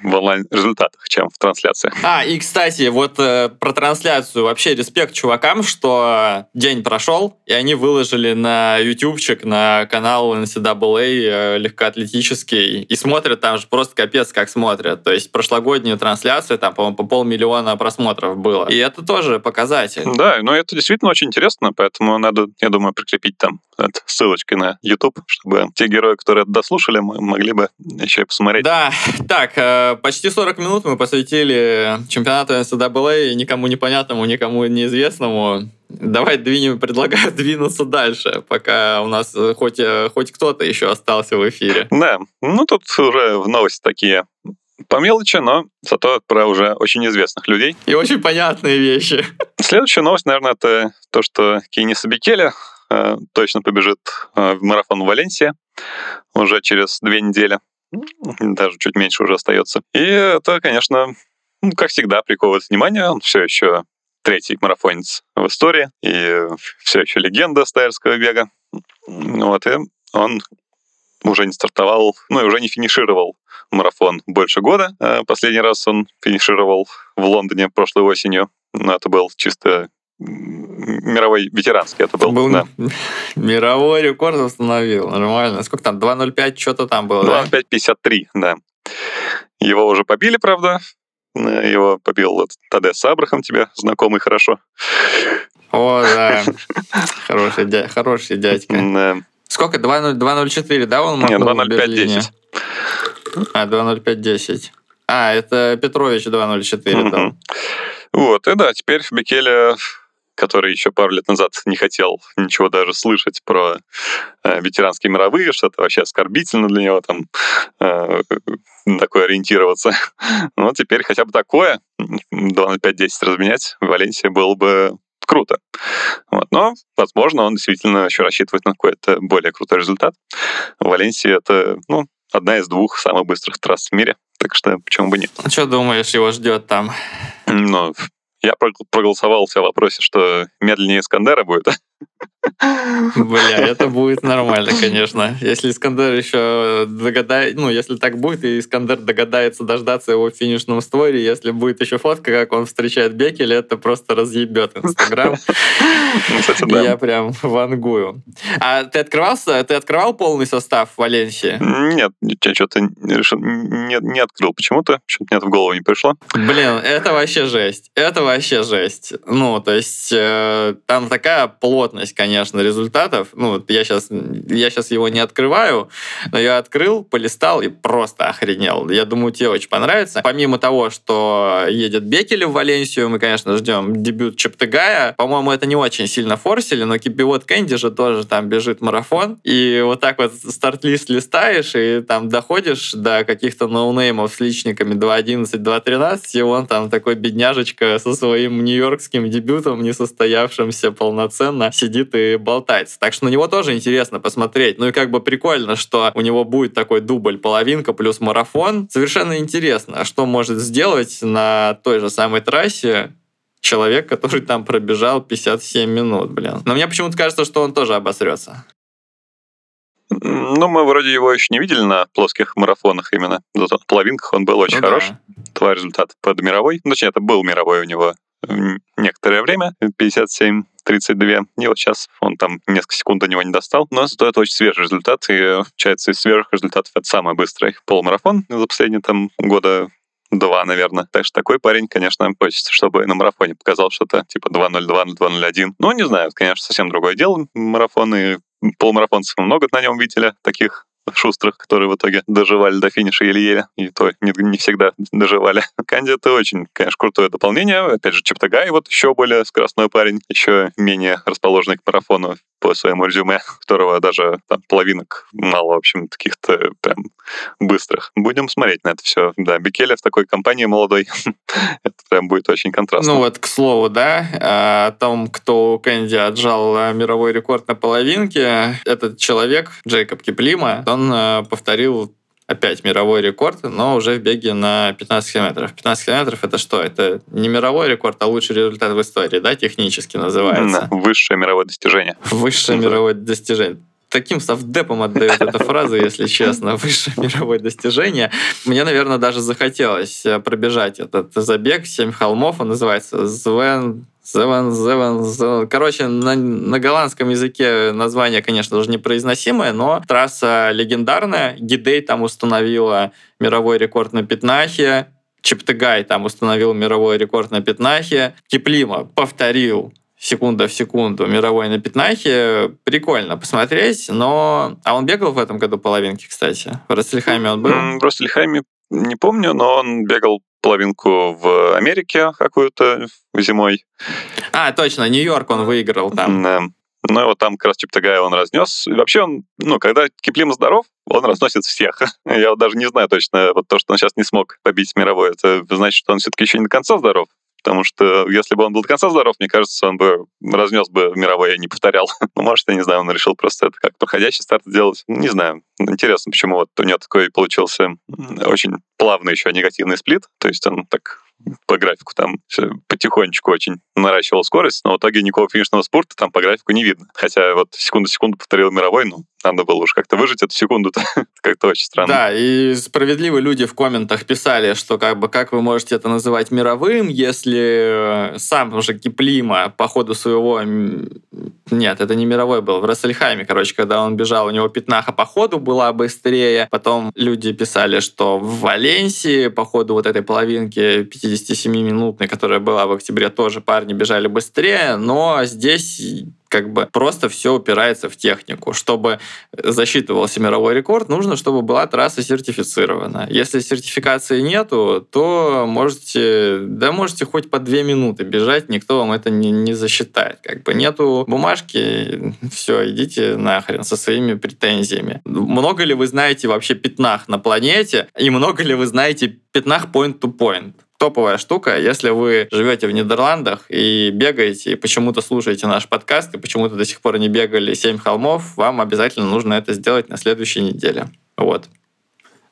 в онлайн-результатах, чем в трансляции. А, и, кстати, вот э, про трансляцию. Вообще респект чувакам, что день прошел, и они выложили на ютубчик, на канал NCAA э, легкоатлетический, и смотрят там же просто капец как смотрят. То есть прошлогоднюю трансляцию, там, по-моему, по полмиллиона просмотров было. И это тоже показатель. Да, но это действительно очень интересно, поэтому надо, я думаю, прикрепить там ссылочкой на YouTube, чтобы те герои, которые это дослушали, могли бы еще и посмотреть. Да, *laughs* так, э, почти 40 минут мы посвятили чемпионату NCAA никому непонятному, никому неизвестному. Давай двинем, предлагаю *laughs* двинуться дальше, пока у нас хоть, хоть кто-то еще остался в эфире. Да, ну тут уже в новости такие по мелочи, но зато про уже очень известных людей. И очень понятные вещи. Следующая новость, наверное, это то, что Кейни Сабикеля э, точно побежит э, в марафон в Валенсии уже через две недели даже чуть меньше уже остается. И это, конечно, ну, как всегда, приковывает внимание. Он все еще третий марафонец в истории и все еще легенда стайерского бега. Вот, и он уже не стартовал, ну и уже не финишировал марафон больше года. Э, последний раз он финишировал в Лондоне прошлой осенью. Но это был чисто мировой ветеранский это был. был да. *laughs* Мировой рекорд установил, нормально. Сколько там, 2.05 что-то там было, 2.05.53, да? да. Его уже побили, правда. Его побил вот Тадес Абрахам, тебе знакомый хорошо. О, да. *laughs* Хороший, дя... Хороший дядька. Да. Сколько? 2.04, да, он Нет, 2.05.10. А, 2.05.10. А, это Петрович 2.04, да. Вот, и да, теперь Бекеля который еще пару лет назад не хотел ничего даже слышать про э, ветеранские мировые, что это вообще оскорбительно для него там э, такое ориентироваться. *laughs* Но теперь хотя бы такое 2 на 5-10 разменять в Валенсии было бы круто. Вот. Но, возможно, он действительно еще рассчитывает на какой-то более крутой результат. В Валенсии это, ну, одна из двух самых быстрых трасс в мире, так что почему бы нет. А что думаешь, его ждет там? Ну, я проголосовал в вопросе, что медленнее Искандера будет. Бля, *laughs* это будет нормально, конечно. Если Искандер еще догадает, ну, если так будет, и Искандер догадается дождаться его в финишном створе, если будет еще фотка, как он встречает Бекеля, это просто разъебет Инстаграм. *laughs* Ну, Я прям вангую. А ты открывался, ты открывал полный состав Валенсии? Нет, я что-то не, открыл почему-то, что-то мне это в голову не пришло. Блин, это вообще жесть. Это вообще жесть. Ну, то есть э, там такая плотная плотность, конечно, результатов. Ну, я сейчас, я сейчас его не открываю, но я открыл, полистал и просто охренел. Я думаю, тебе очень понравится. Помимо того, что едет Бекели в Валенсию, мы, конечно, ждем дебют Чептыгая. По-моему, это не очень сильно форсили, но Кипивот Кэнди же тоже там бежит марафон. И вот так вот старт-лист листаешь, и там доходишь до каких-то ноунеймов с личниками 2.11, 2.13, и он там такой бедняжечка со своим нью-йоркским дебютом, не состоявшимся полноценно, сидит и болтается. Так что на него тоже интересно посмотреть. Ну и как бы прикольно, что у него будет такой дубль половинка плюс марафон. Совершенно интересно, что может сделать на той же самой трассе человек, который там пробежал 57 минут, блин. Но мне почему-то кажется, что он тоже обосрется. Ну, мы вроде его еще не видели на плоских марафонах именно. Зато на половинках он был очень ну, хорош. Да. Твой результат под мировой. Ну, точнее, это был мировой у него некоторое время, 57 32. И вот сейчас он там несколько секунд до него не достал. Но зато это очень свежий результат. И, получается, из свежих результатов это самый быстрый полумарафон за последние там года два, наверное. Так что такой парень, конечно, хочется, чтобы на марафоне показал что-то типа 2.02, 2.01. Ну, не знаю, конечно, совсем другое дело. Марафоны, полумарафонцев много на нем видели, таких шустрых, которые в итоге доживали до финиша еле-еле, и то не, не всегда доживали. *laughs* Канди это очень, конечно, крутое дополнение. Опять же, Чептагай вот еще более скоростной парень, еще менее расположенный к марафону по своему резюме, которого даже там половинок мало, в общем, таких-то прям быстрых. Будем смотреть на это все. Да, Бекеля в такой компании молодой. *laughs* это прям будет очень контрастно. Ну вот, к слову, да, о том, кто у Кэнди отжал э, мировой рекорд на половинке, этот человек, Джейкоб Киплима, он э, повторил опять мировой рекорд, но уже в беге на 15 километров. 15 километров это что? Это не мировой рекорд, а лучший результат в истории, да, технически называется? Высшее мировое достижение. Высшее мировое достижение таким совдепом отдает эта фраза, если честно, высшее мировое достижение. Мне, наверное, даже захотелось э, пробежать этот забег «Семь холмов», он называется «Звен Зевен, Зевен, Зевен. Короче, на, на голландском языке название, конечно, даже непроизносимое, но трасса легендарная. Гидей там установила мировой рекорд на Пятнахе. Чептыгай там установил мировой рекорд на Пятнахе. Киплима повторил секунда в секунду мировой на Пятнахе. Прикольно посмотреть, но... А он бегал в этом году половинки, кстати? В Рассельхайме он был? В Рассельхайме не помню, но он бегал половинку в Америке какую-то зимой. А, точно, Нью-Йорк он выиграл там. Да. Ну вот там как раз Чептагая он разнес. И вообще он, ну, когда Киплим здоров, он разносит всех. *laughs* Я вот даже не знаю точно, вот то, что он сейчас не смог побить мировой, это значит, что он все-таки еще не до конца здоров. Потому что если бы он был до конца здоров, мне кажется, он бы разнес бы мировой, я не повторял. *laughs* ну, может, я не знаю, он решил просто это как проходящий старт сделать. Не знаю. Интересно, почему вот у него такой получился очень плавный еще негативный сплит. То есть он так по графику там потихонечку очень наращивал скорость, но в итоге никакого финишного спорта там по графику не видно. Хотя вот секунду-секунду повторил мировой, ну, надо было уж как-то выжить эту секунду *laughs* как-то очень странно. Да, и справедливые люди в комментах писали, что как бы как вы можете это называть мировым, если э, сам уже Киплима по ходу своего... Нет, это не мировой был, в Рассельхайме, короче, когда он бежал, у него пятнаха по ходу была быстрее. Потом люди писали, что в Валенсии по ходу вот этой половинки 57-минутной, которая была в октябре, тоже парни бежали быстрее, но здесь как бы просто все упирается в технику. Чтобы засчитывался мировой рекорд, нужно, чтобы была трасса сертифицирована. Если сертификации нету, то можете, да можете хоть по две минуты бежать, никто вам это не, не засчитает. Как бы нету бумажки, все, идите нахрен со своими претензиями. Много ли вы знаете вообще пятнах на планете, и много ли вы знаете пятнах point-to-point? -point? Топовая штука. Если вы живете в Нидерландах и бегаете, и почему-то слушаете наш подкаст, и почему-то до сих пор не бегали «Семь холмов», вам обязательно нужно это сделать на следующей неделе. Вот.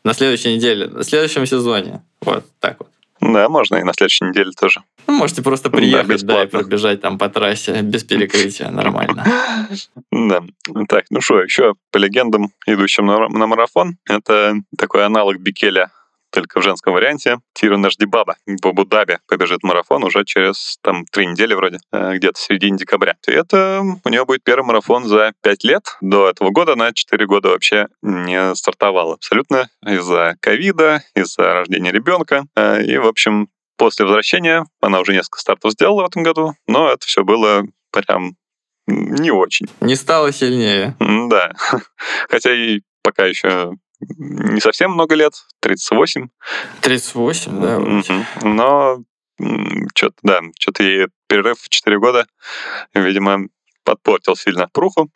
На следующей неделе, на следующем сезоне. Вот так вот. Да, можно и на следующей неделе тоже. Ну, можете просто приехать, да, да, и пробежать там по трассе без перекрытия, нормально. *laughs* Да. Так, ну что, еще по легендам, идущим на, марафон, это такой аналог Бикеля только в женском варианте. Тира Наждибаба в Абу-Даби побежит марафон уже через там три недели вроде, э, где-то в середине декабря. И это у нее будет первый марафон за пять лет. До этого года она четыре года вообще не стартовала абсолютно из-за ковида, из-за рождения ребенка. Э, и, в общем, после возвращения она уже несколько стартов сделала в этом году, но это все было прям не очень. Не стало сильнее. Да. *laughs* Хотя и пока еще не совсем много лет, 38. 38, да. Угу. Но что-то, да, что-то ей перерыв в 4 года, видимо, подпортил сильно пруху,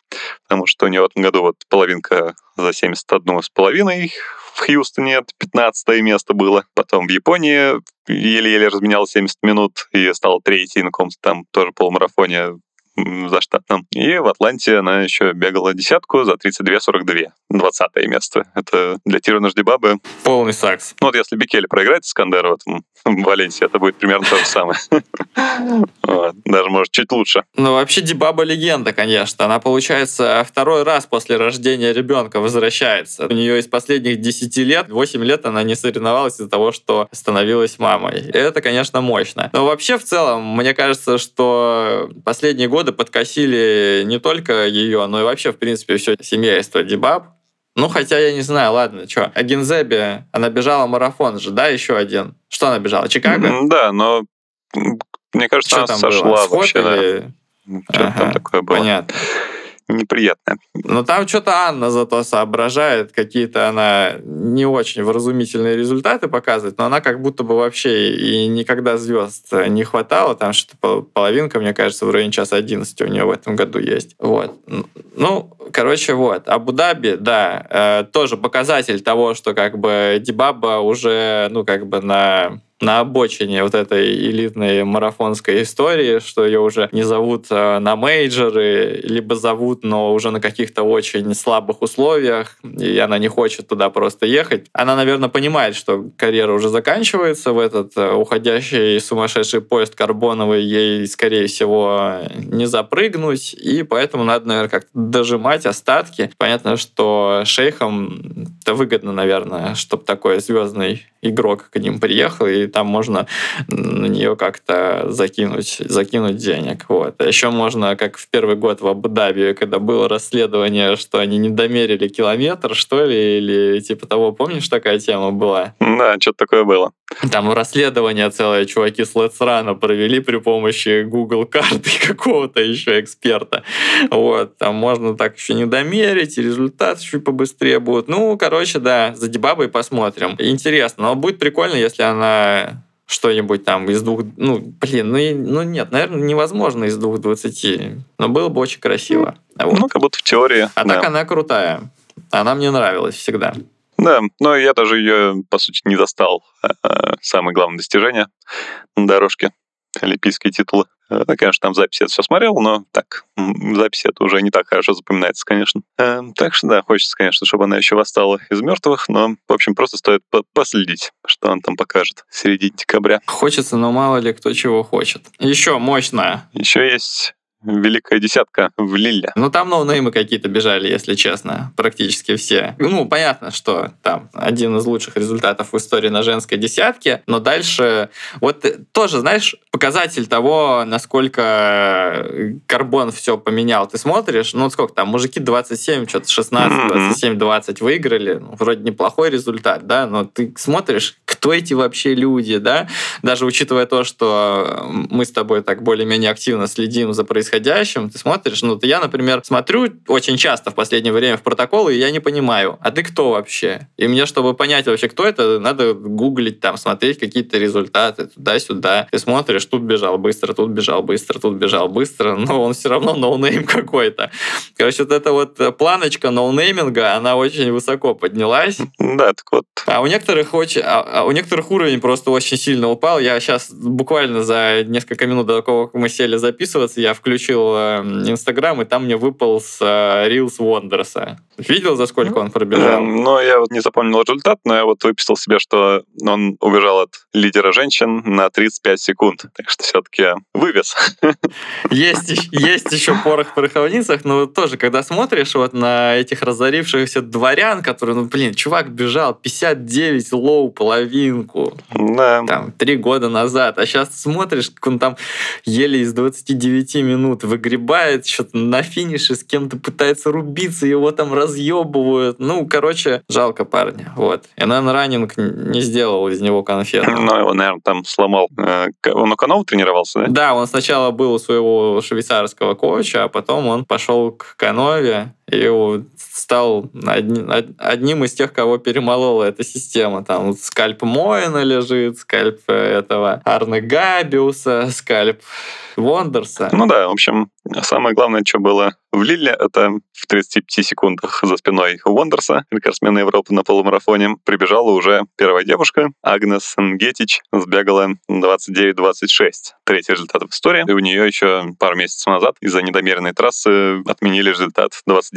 потому что у нее в этом году вот половинка за 71 с половиной в Хьюстоне 15 место было. Потом в Японии еле-еле разменял 70 минут и стал третий на каком-то там тоже полумарафоне за штатом. И в Атланте она еще бегала десятку за 32-42. 20 место. Это для Тирана Ждебабы. Полный сакс. Ну вот если Бикели проиграет Искандера в этом в Валенсии, это будет примерно то же самое. *laughs* Даже, может, чуть лучше. Ну, вообще, Дебаба легенда, конечно. Она, получается, второй раз после рождения ребенка возвращается. У нее из последних 10 лет, 8 лет она не соревновалась из-за того, что становилась мамой. Это, конечно, мощно. Но вообще, в целом, мне кажется, что последние годы подкосили не только ее, но и вообще, в принципе, все семейство Дебаб. Ну, хотя я не знаю, ладно, что. А Гензеби, она бежала марафон же, да, еще один. Что она бежала? Чикаго? Да, но мне кажется, что она сошла было? вообще. Или... Да. Что ага, там такое было? Понятно неприятное. Но там что-то Анна зато соображает, какие-то она не очень вразумительные результаты показывает, но она как будто бы вообще и никогда звезд не хватало, там что-то половинка, мне кажется, в районе часа 11 у нее в этом году есть. Вот. Ну, короче, вот. Абу-Даби, да, э, тоже показатель того, что как бы Дибаба уже, ну, как бы на на обочине вот этой элитной марафонской истории, что ее уже не зовут э, на мейджоры, либо зовут, но уже на каких-то очень слабых условиях, и она не хочет туда просто ехать. Она, наверное, понимает, что карьера уже заканчивается в этот э, уходящий сумасшедший поезд карбоновый, ей, скорее всего, не запрыгнуть, и поэтому надо, наверное, как-то дожимать остатки. Понятно, что шейхам это выгодно, наверное, чтобы такой звездный игрок к ним приехал, и там можно на нее как-то закинуть, закинуть денег. Вот. А еще можно, как в первый год в Абу-Даби, когда было расследование, что они не домерили километр, что ли, или типа того, помнишь, такая тема была? Да, что-то такое было. Там расследование целое чуваки с Let's Run провели при помощи Google карты *laughs* какого-то еще эксперта. Вот, там можно так еще не домерить, и результат чуть побыстрее будет. Ну, короче, да, за дебабой посмотрим. Интересно, но будет прикольно, если она что-нибудь там из двух... Ну, блин, ну, ну нет, наверное, невозможно из двух двадцати. Но было бы очень красиво. Вот. Ну, как будто в теории. А да. так она крутая. Она мне нравилась всегда. Да, но я даже ее, по сути, не застал. А, самое главное достижение на дорожке. Олимпийские титулы. Ну, конечно, там записи это все смотрел, но так, записи это уже не так хорошо запоминается, конечно. Э, так что, да, хочется, конечно, чтобы она еще восстала из мертвых, но, в общем, просто стоит последить, что он там покажет в середине декабря. Хочется, но мало ли кто чего хочет. Еще мощная. Еще есть Великая десятка в Лилле. Ну, там ноунеймы какие-то бежали, если честно, практически все. Ну, понятно, что там один из лучших результатов в истории на женской десятке, но дальше вот тоже, знаешь, показатель того, насколько карбон все поменял. Ты смотришь, ну, сколько там, мужики 27, что-то 16, 27, 20 выиграли, ну, вроде неплохой результат, да, но ты смотришь, кто эти вообще люди, да, даже учитывая то, что мы с тобой так более-менее активно следим за происходящим ты смотришь, ну, я, например, смотрю очень часто в последнее время в протоколы, и я не понимаю, а ты кто вообще? И мне, чтобы понять вообще, кто это, надо гуглить, там, смотреть какие-то результаты туда-сюда. Ты смотришь, тут бежал быстро, тут бежал быстро, тут бежал быстро, *laughs* но он все равно ноунейм какой-то. Короче, вот эта вот планочка ноунейминга, она очень высоко поднялась. Да, так вот. А у некоторых очень, а, а у некоторых уровень просто очень сильно упал. Я сейчас буквально за несколько минут до того, как мы сели записываться, я включил эм, Инстаграм, и там мне выпал с э, Reels Wonders. Видел, за сколько он пробежал? Эм, ну, я вот не запомнил результат, но я вот выписал себе, что он убежал от лидера женщин на 35 секунд. Так что все-таки вывез. Есть, есть еще порох в пороховницах, но тоже, когда смотришь вот на этих разорившихся дворян, которые, ну, блин, чувак бежал 59 low половин, половинку. Да. Там, три года назад. А сейчас смотришь, как он там еле из 29 минут выгребает, что-то на финише с кем-то пытается рубиться, его там разъебывают. Ну, короче, жалко парня. Вот. И, наверное, раннинг не сделал из него конфету. Ну, его, наверное, там сломал. Э, он у Канова тренировался, да? Да, он сначала был у своего швейцарского коуча, а потом он пошел к Канове, и стал одним из тех, кого перемолола эта система. Там скальп Моина лежит, скальп этого Арны Габиуса, скальп Вондерса. Ну да, в общем, самое главное, что было в Лилле, это в 35 секундах за спиной Вондерса, рекордсмена Европы на полумарафоне, прибежала уже первая девушка, Агнес Нгетич, сбегала 29-26. Третий результат в истории. И у нее еще пару месяцев назад из-за недомеренной трассы отменили результат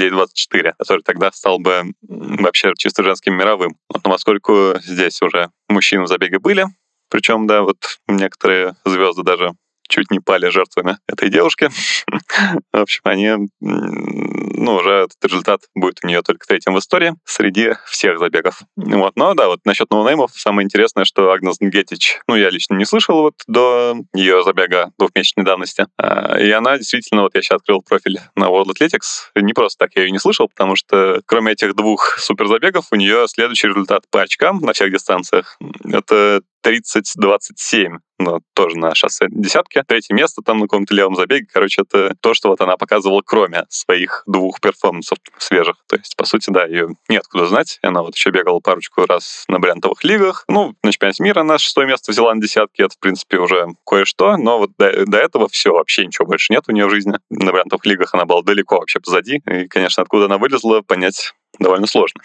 29-24, который тогда стал бы вообще чисто женским мировым. Но поскольку здесь уже мужчины в забеге были, причем, да, вот некоторые звезды даже чуть не пали жертвами этой девушки. *laughs* В общем, они, ну, уже этот результат будет у нее только третьим в истории среди всех забегов. Вот, но да, вот насчет ноунеймов самое интересное, что Агнес Нгетич, ну, я лично не слышал вот до ее забега двухмесячной давности. А, и она действительно, вот я сейчас открыл профиль на World Athletics, не просто так я ее не слышал, потому что кроме этих двух суперзабегов у нее следующий результат по очкам на всех дистанциях. Это 30-27, но тоже на шоссе десятки. Третье место там на каком-то левом забеге. Короче, это то, что вот она показывала, кроме своих двух перформансов свежих. То есть, по сути, да, ее неоткуда знать. Она вот еще бегала парочку раз на брендовых лигах. Ну, на чемпионате мира она шестое место взяла на десятке. Это, в принципе, уже кое-что. Но вот до, до этого все, вообще ничего больше нет у нее в жизни. На брендовых лигах она была далеко вообще позади. И, конечно, откуда она вылезла, понять довольно сложно.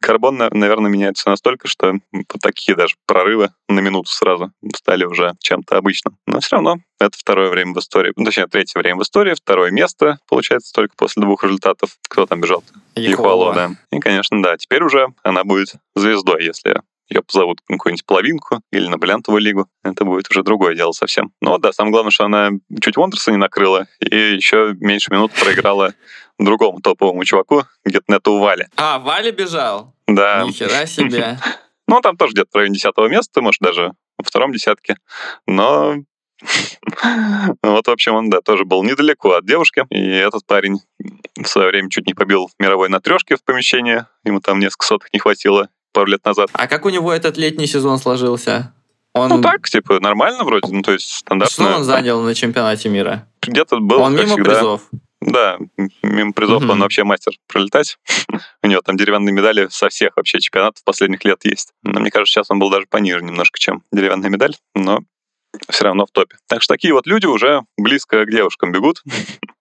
Карбон, наверное, меняется настолько, что такие даже прорывы на минуту сразу стали уже чем-то обычным. Но все равно это второе время в истории. Ну, точнее, третье время в истории, второе место, получается, только после двух результатов. Кто там бежал? Ехуало, да. И, конечно, да, теперь уже она будет звездой, если ее позовут на какую-нибудь половинку или на бриллиантовую лигу, это будет уже другое дело совсем. Но да, самое главное, что она чуть Вондерса не накрыла и еще меньше минут проиграла другому топовому чуваку, эту Вале. А, Вале бежал? Да. Нихера себе. *laughs* Ну, там тоже где-то в районе десятого места, может, даже во втором десятке. Но *laughs* вот, в общем, он, да, тоже был недалеко от девушки. И этот парень в свое время чуть не побил мировой на трешке в помещении. Ему там несколько сотых не хватило пару лет назад. А как у него этот летний сезон сложился? Он... Ну так, типа, нормально вроде, ну то есть стандартно. Что он занял на чемпионате мира? Где-то был, Он мимо всегда. призов? Да, мимо призов угу. он вообще мастер пролетать. *laughs* У него там деревянные медали со всех вообще чемпионатов последних лет есть. Но мне кажется, сейчас он был даже пониже немножко, чем деревянная медаль, но все равно в топе. Так что такие вот люди уже близко к девушкам бегут. *laughs*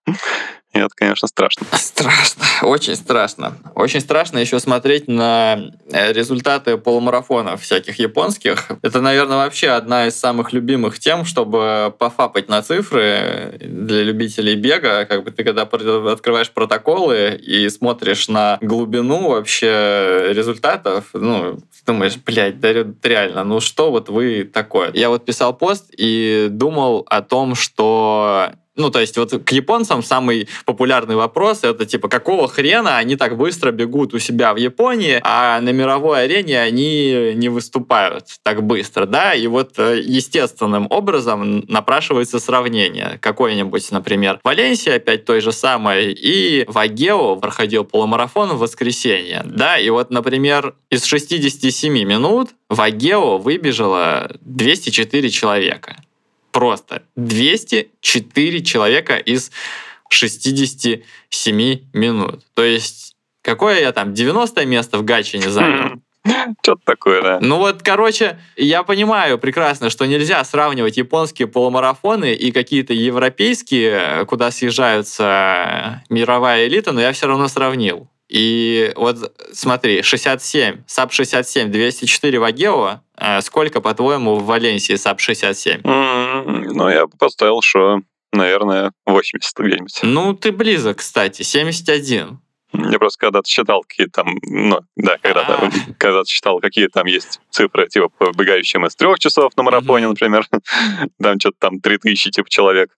И это, конечно, страшно. *laughs* Страшно, очень страшно. Очень страшно еще смотреть на э, результаты полумарафонов всяких японских. Это, наверное, вообще одна из самых любимых тем, чтобы пофапать на цифры для любителей бега. Как бы ты когда открываешь протоколы и смотришь на глубину вообще результатов, ну, думаешь, блядь, да реально, ну что вот вы такое? Я вот писал пост и думал о том, что ну, то есть вот к японцам самый популярный вопрос это типа, какого хрена они так быстро бегут у себя в Японии, а на мировой арене они не выступают так быстро, да? И вот э, естественным образом напрашивается сравнение. Какой-нибудь, например, Валенсия опять той же самой, и Вагео проходил полумарафон в воскресенье, да? И вот, например, из 67 минут Вагео выбежало 204 человека просто 204 человека из 67 минут. То есть, какое я там, 90 место в Агео не занял? *laughs* Что-то такое, да. Ну вот, короче, я понимаю прекрасно, что нельзя сравнивать японские полумарафоны и какие-то европейские, куда съезжаются мировая элита, но я все равно сравнил. И вот смотри, 67, sub 67, 204 в Агео. А сколько, по-твоему, в Валенсии sub 67? Mm, ну, я бы поставил, что, наверное, 80 где-нибудь. Ну, ты близок, кстати, 71. Я просто когда-то считал какие там, ну, да, когда-то, когда-то считал, какие там есть цифры, типа, побегающим из трех часов на марафоне, например. *laughs* Там что-то там 3000, типа, человек.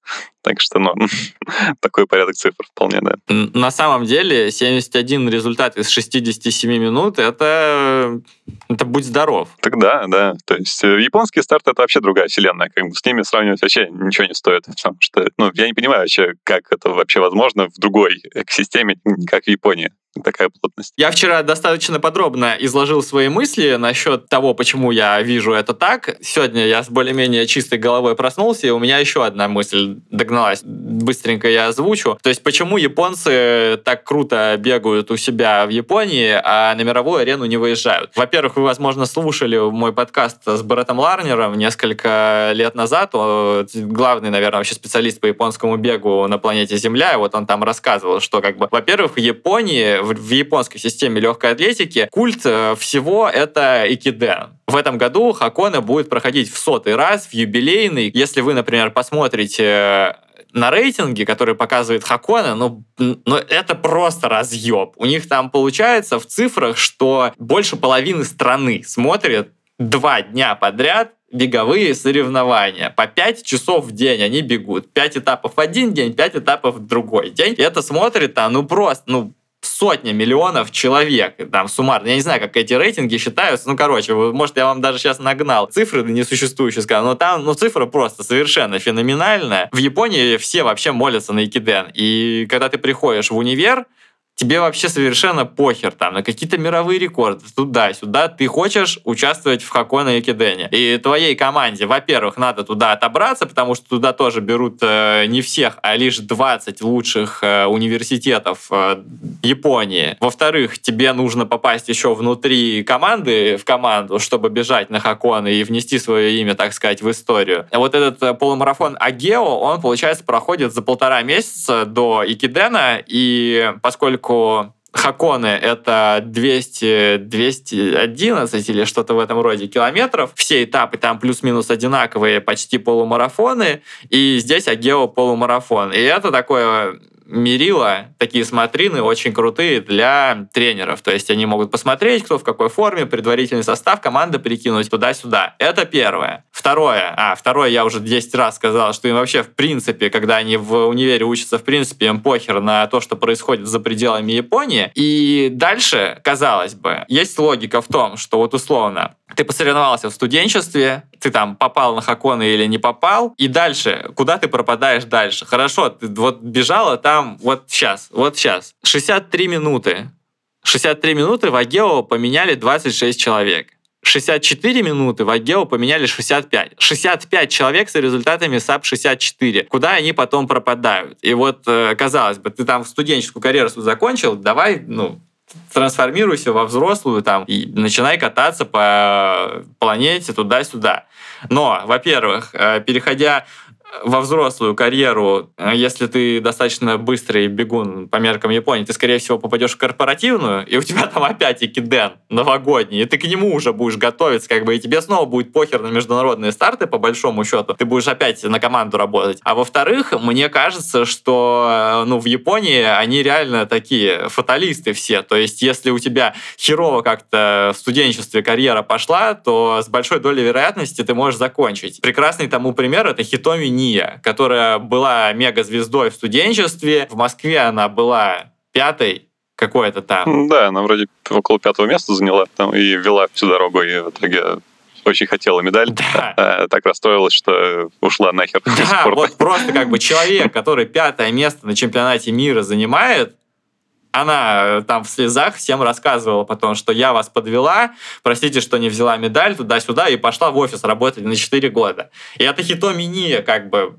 Так что, ну, *laughs* такой порядок цифр вполне, да. На самом деле 71 результат из 67 минут — это, это будь здоров. Так да, да. То есть э, японский старт — это вообще другая вселенная. Как бы с ними сравнивать вообще ничего не стоит. Потому что, ну, я не понимаю вообще, как это вообще возможно в другой экосистеме, как в Японии законе такая плотность. Я вчера достаточно подробно изложил свои мысли насчет того, почему я вижу это так. Сегодня я с более-менее чистой головой проснулся, и у меня еще одна мысль догналась. Быстренько я озвучу. То есть, почему японцы так круто бегают у себя в Японии, а на мировую арену не выезжают? Во-первых, вы, возможно, слушали мой подкаст с Брэттом Ларнером несколько лет назад. Он, главный, наверное, вообще специалист по японскому бегу на планете Земля. И вот он там рассказывал, что, как бы, во-первых, в Японии в, японской системе легкой атлетики культ э, всего это икиден. В этом году Хакона будет проходить в сотый раз, в юбилейный. Если вы, например, посмотрите э, на рейтинге, который показывает Хакона, ну, ну, это просто разъеб. У них там получается в цифрах, что больше половины страны смотрит два дня подряд беговые соревнования. По 5 часов в день они бегут. 5 этапов один день, 5 этапов другой день. И это смотрит, а, ну просто, ну, сотня миллионов человек, там, суммарно. Я не знаю, как эти рейтинги считаются. Ну, короче, может, я вам даже сейчас нагнал цифры несуществующие, сказал, но там, ну, цифра просто совершенно феноменальная. В Японии все вообще молятся на Икиден. И когда ты приходишь в универ, тебе вообще совершенно похер там на какие-то мировые рекорды, туда-сюда. Ты хочешь участвовать в Хакона и Кидене. И твоей команде, во-первых, надо туда отобраться, потому что туда тоже берут э, не всех, а лишь 20 лучших э, университетов э, Японии. Во-вторых, тебе нужно попасть еще внутри команды, в команду, чтобы бежать на Хакон и внести свое имя, так сказать, в историю. Вот этот э, полумарафон Агео, он, получается, проходит за полтора месяца до Икидена, и поскольку поскольку Хаконы — это 200, 211 или что-то в этом роде километров. Все этапы там плюс-минус одинаковые, почти полумарафоны. И здесь Агео полумарафон. И это такое мерила, такие смотрины очень крутые для тренеров. То есть они могут посмотреть, кто в какой форме, предварительный состав команды прикинуть туда-сюда. Это первое. Второе. А, второе я уже 10 раз сказал, что им вообще в принципе, когда они в универе учатся, в принципе, им похер на то, что происходит за пределами Японии. И дальше, казалось бы, есть логика в том, что вот условно ты посоревновался в студенчестве, ты там попал на Хаконы или не попал, и дальше, куда ты пропадаешь дальше? Хорошо, ты вот бежала там вот сейчас, вот сейчас. 63 минуты. 63 минуты в Агео поменяли 26 человек. 64 минуты в Агео поменяли 65. 65 человек с результатами sub-64. Куда они потом пропадают? И вот, э, казалось бы, ты там студенческую карьеру закончил, давай, ну, трансформируйся во взрослую там и начинай кататься по планете туда-сюда. Но, во-первых, э, переходя во взрослую карьеру, э, если ты достаточно быстрый бегун по меркам Японии, ты, скорее всего, попадешь в корпоративную, и у тебя там опять экиден новогодний, и ты к нему уже будешь готовиться, как бы, и тебе снова будет похер на международные старты, по большому счету. Ты будешь опять на команду работать. А во-вторых, мне кажется, что, э, ну, в Японии они реально такие фаталисты все. То есть, если у тебя херово как-то в студенчестве карьера пошла, то с большой долей вероятности ты можешь закончить. Прекрасный тому пример — это Хитоми Ния, которая была мега-звездой в студенчестве. В Москве она была пятой какой-то там. Да, она вроде около пятого места заняла там и вела всю дорогу, и в итоге очень хотела медаль. Да. А, так расстроилась, что ушла нахер. *laughs* Да, вот просто как бы человек, который пятое место на чемпионате мира занимает, она там в слезах всем рассказывала потом, что я вас подвела, простите, что не взяла медаль туда-сюда и пошла в офис работать на 4 года. И это Хитоми Ния как бы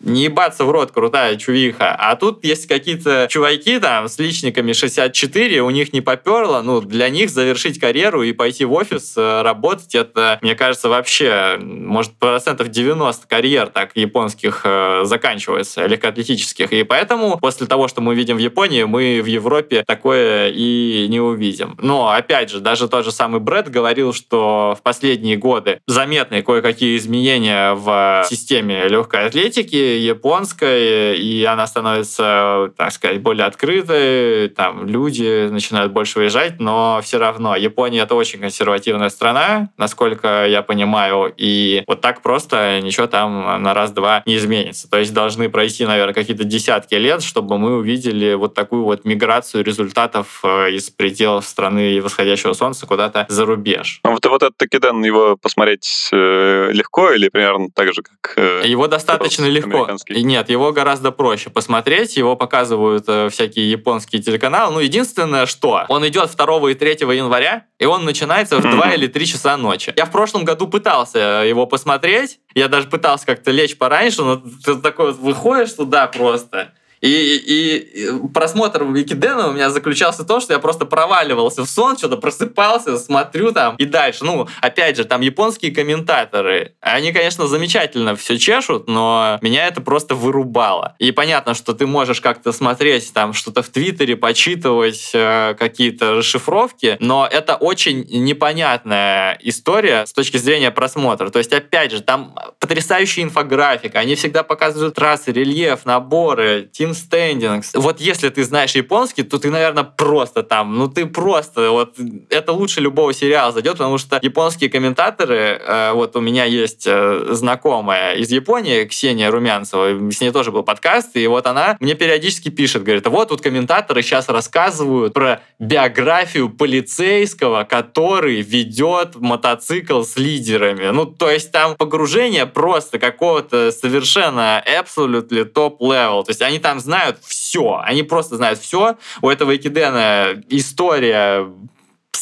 не ебаться в рот, крутая чувиха. А тут есть какие-то чуваки там с личниками 64, у них не поперло, ну, для них завершить карьеру и пойти в офис э, работать, это, мне кажется, вообще, может, процентов 90 карьер так японских э, заканчивается, легкоатлетических. И поэтому после того, что мы видим в Японии, мы в Европе такое и не увидим. Но, опять же, даже тот же самый Брэд говорил, что в последние годы заметны кое-какие изменения в системе легкой атлетики, Америки, японской, и она становится, так сказать, более открытой, там люди начинают больше выезжать, но все равно Япония это очень консервативная страна, насколько я понимаю, и вот так просто ничего там на раз-два не изменится. То есть должны пройти, наверное, какие-то десятки лет, чтобы мы увидели вот такую вот миграцию результатов э, из пределов страны восходящего солнца куда-то за рубеж. А вот, вот этот Такидан, его посмотреть э, легко или примерно так же, как... Э, его достаточно легко. Нет, его гораздо проще посмотреть. Его показывают э, всякие японские телеканалы. Ну, единственное, что он идет 2 и 3 января, и он начинается в 2 или 3 часа ночи. Я в прошлом году пытался его посмотреть. Я даже пытался как-то лечь пораньше, но ты такой выходишь туда просто и, и, просмотр Викидена у меня заключался в том, что я просто проваливался в сон, что-то просыпался, смотрю там и дальше. Ну, опять же, там японские комментаторы, они, конечно, замечательно все чешут, но меня это просто вырубало. И понятно, что ты можешь как-то смотреть там что-то в Твиттере, почитывать э, какие-то расшифровки, но это очень непонятная история с точки зрения просмотра. То есть, опять же, там потрясающая инфографика, они всегда показывают трассы, рельеф, наборы, тим Team Standings. Вот если ты знаешь японский, то ты, наверное, просто там, ну ты просто, вот это лучше любого сериала зайдет, потому что японские комментаторы, э, вот у меня есть э, знакомая из Японии, Ксения Румянцева, с ней тоже был подкаст, и вот она мне периодически пишет, говорит, вот тут комментаторы сейчас рассказывают про биографию полицейского, который ведет мотоцикл с лидерами. Ну, то есть там погружение просто какого-то совершенно absolutely top-level. То есть они там знают все. Они просто знают все. У этого Экидена история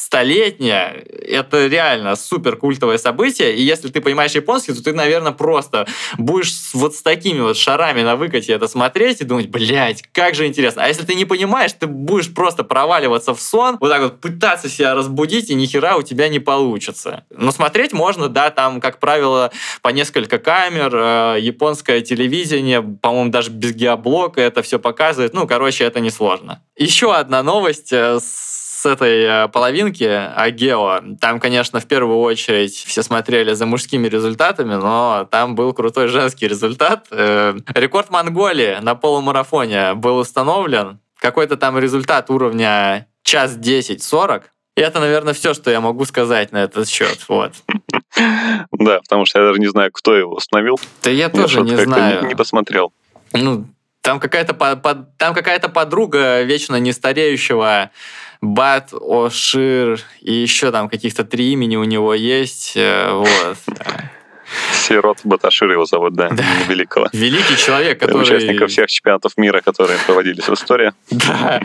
столетняя, это реально супер культовое событие, и если ты понимаешь японский, то ты, наверное, просто будешь вот с такими вот шарами на выкате это смотреть и думать, блядь, как же интересно. А если ты не понимаешь, ты будешь просто проваливаться в сон, вот так вот пытаться себя разбудить, и ни хера у тебя не получится. Но смотреть можно, да, там, как правило, по несколько камер, э, японское телевидение, по-моему, даже без геоблока это все показывает. Ну, короче, это несложно. Еще одна новость э, с с этой э, половинки Агео, там, конечно, в первую очередь все смотрели за мужскими результатами, но там был крутой женский результат. Э, рекорд Монголии на полумарафоне был установлен. Какой-то там результат уровня час 10-40. И это, наверное, все, что я могу сказать на этот счет. Вот. Да, потому что я даже не знаю, кто его установил. Да я тоже не знаю. Не посмотрел. Ну, там какая-то там какая-то подруга вечно нестареющего Бат, Ошир и еще там каких-то три имени у него есть. Э, вот. Сирот Баташир его зовут, да, да. великого. Великий человек, который... Участников всех чемпионатов мира, которые проводились в истории. Да.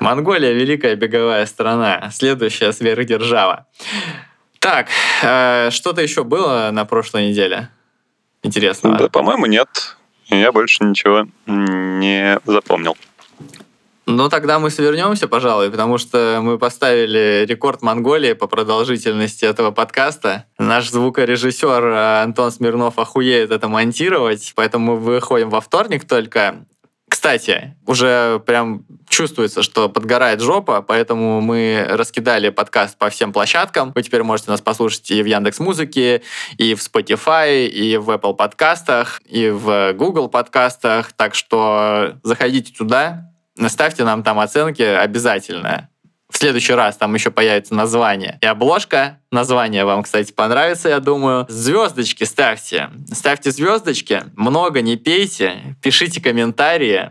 Монголия — великая беговая страна. Следующая сверхдержава. Так, э, что-то еще было на прошлой неделе? Интересного? Да, по-моему, нет. Я больше ничего не запомнил. Ну, тогда мы свернемся, пожалуй, потому что мы поставили рекорд Монголии по продолжительности этого подкаста. Наш звукорежиссер э, Антон Смирнов охуеет это монтировать, поэтому мы выходим во вторник только. Кстати, уже прям чувствуется, что подгорает жопа, поэтому мы раскидали подкаст по всем площадкам. Вы теперь можете нас послушать и в Яндекс Музыке, и в Spotify, и в Apple подкастах, и в Google подкастах. Так что заходите туда, ставьте нам там оценки обязательно. Следующий раз там еще появится название и обложка. Название вам, кстати, понравится, я думаю. Звездочки ставьте. Ставьте звездочки. Много не пейте. Пишите комментарии.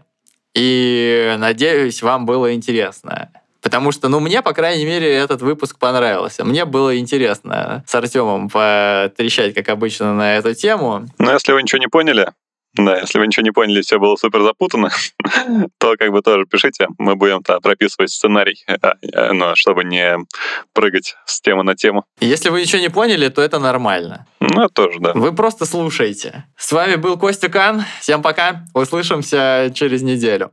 И надеюсь, вам было интересно. Потому что, ну, мне, по крайней мере, этот выпуск понравился. Мне было интересно с Артемом потрещать, как обычно, на эту тему. Ну, если вы ничего не поняли, да, если вы ничего не поняли, все было супер запутано, *laughs* то как бы тоже пишите. Мы будем -то прописывать сценарий, а, а, но чтобы не прыгать с темы на тему. Если вы ничего не поняли, то это нормально. Ну, тоже, да. Вы просто слушайте. С вами был Костя Кан. Всем пока. Услышимся через неделю.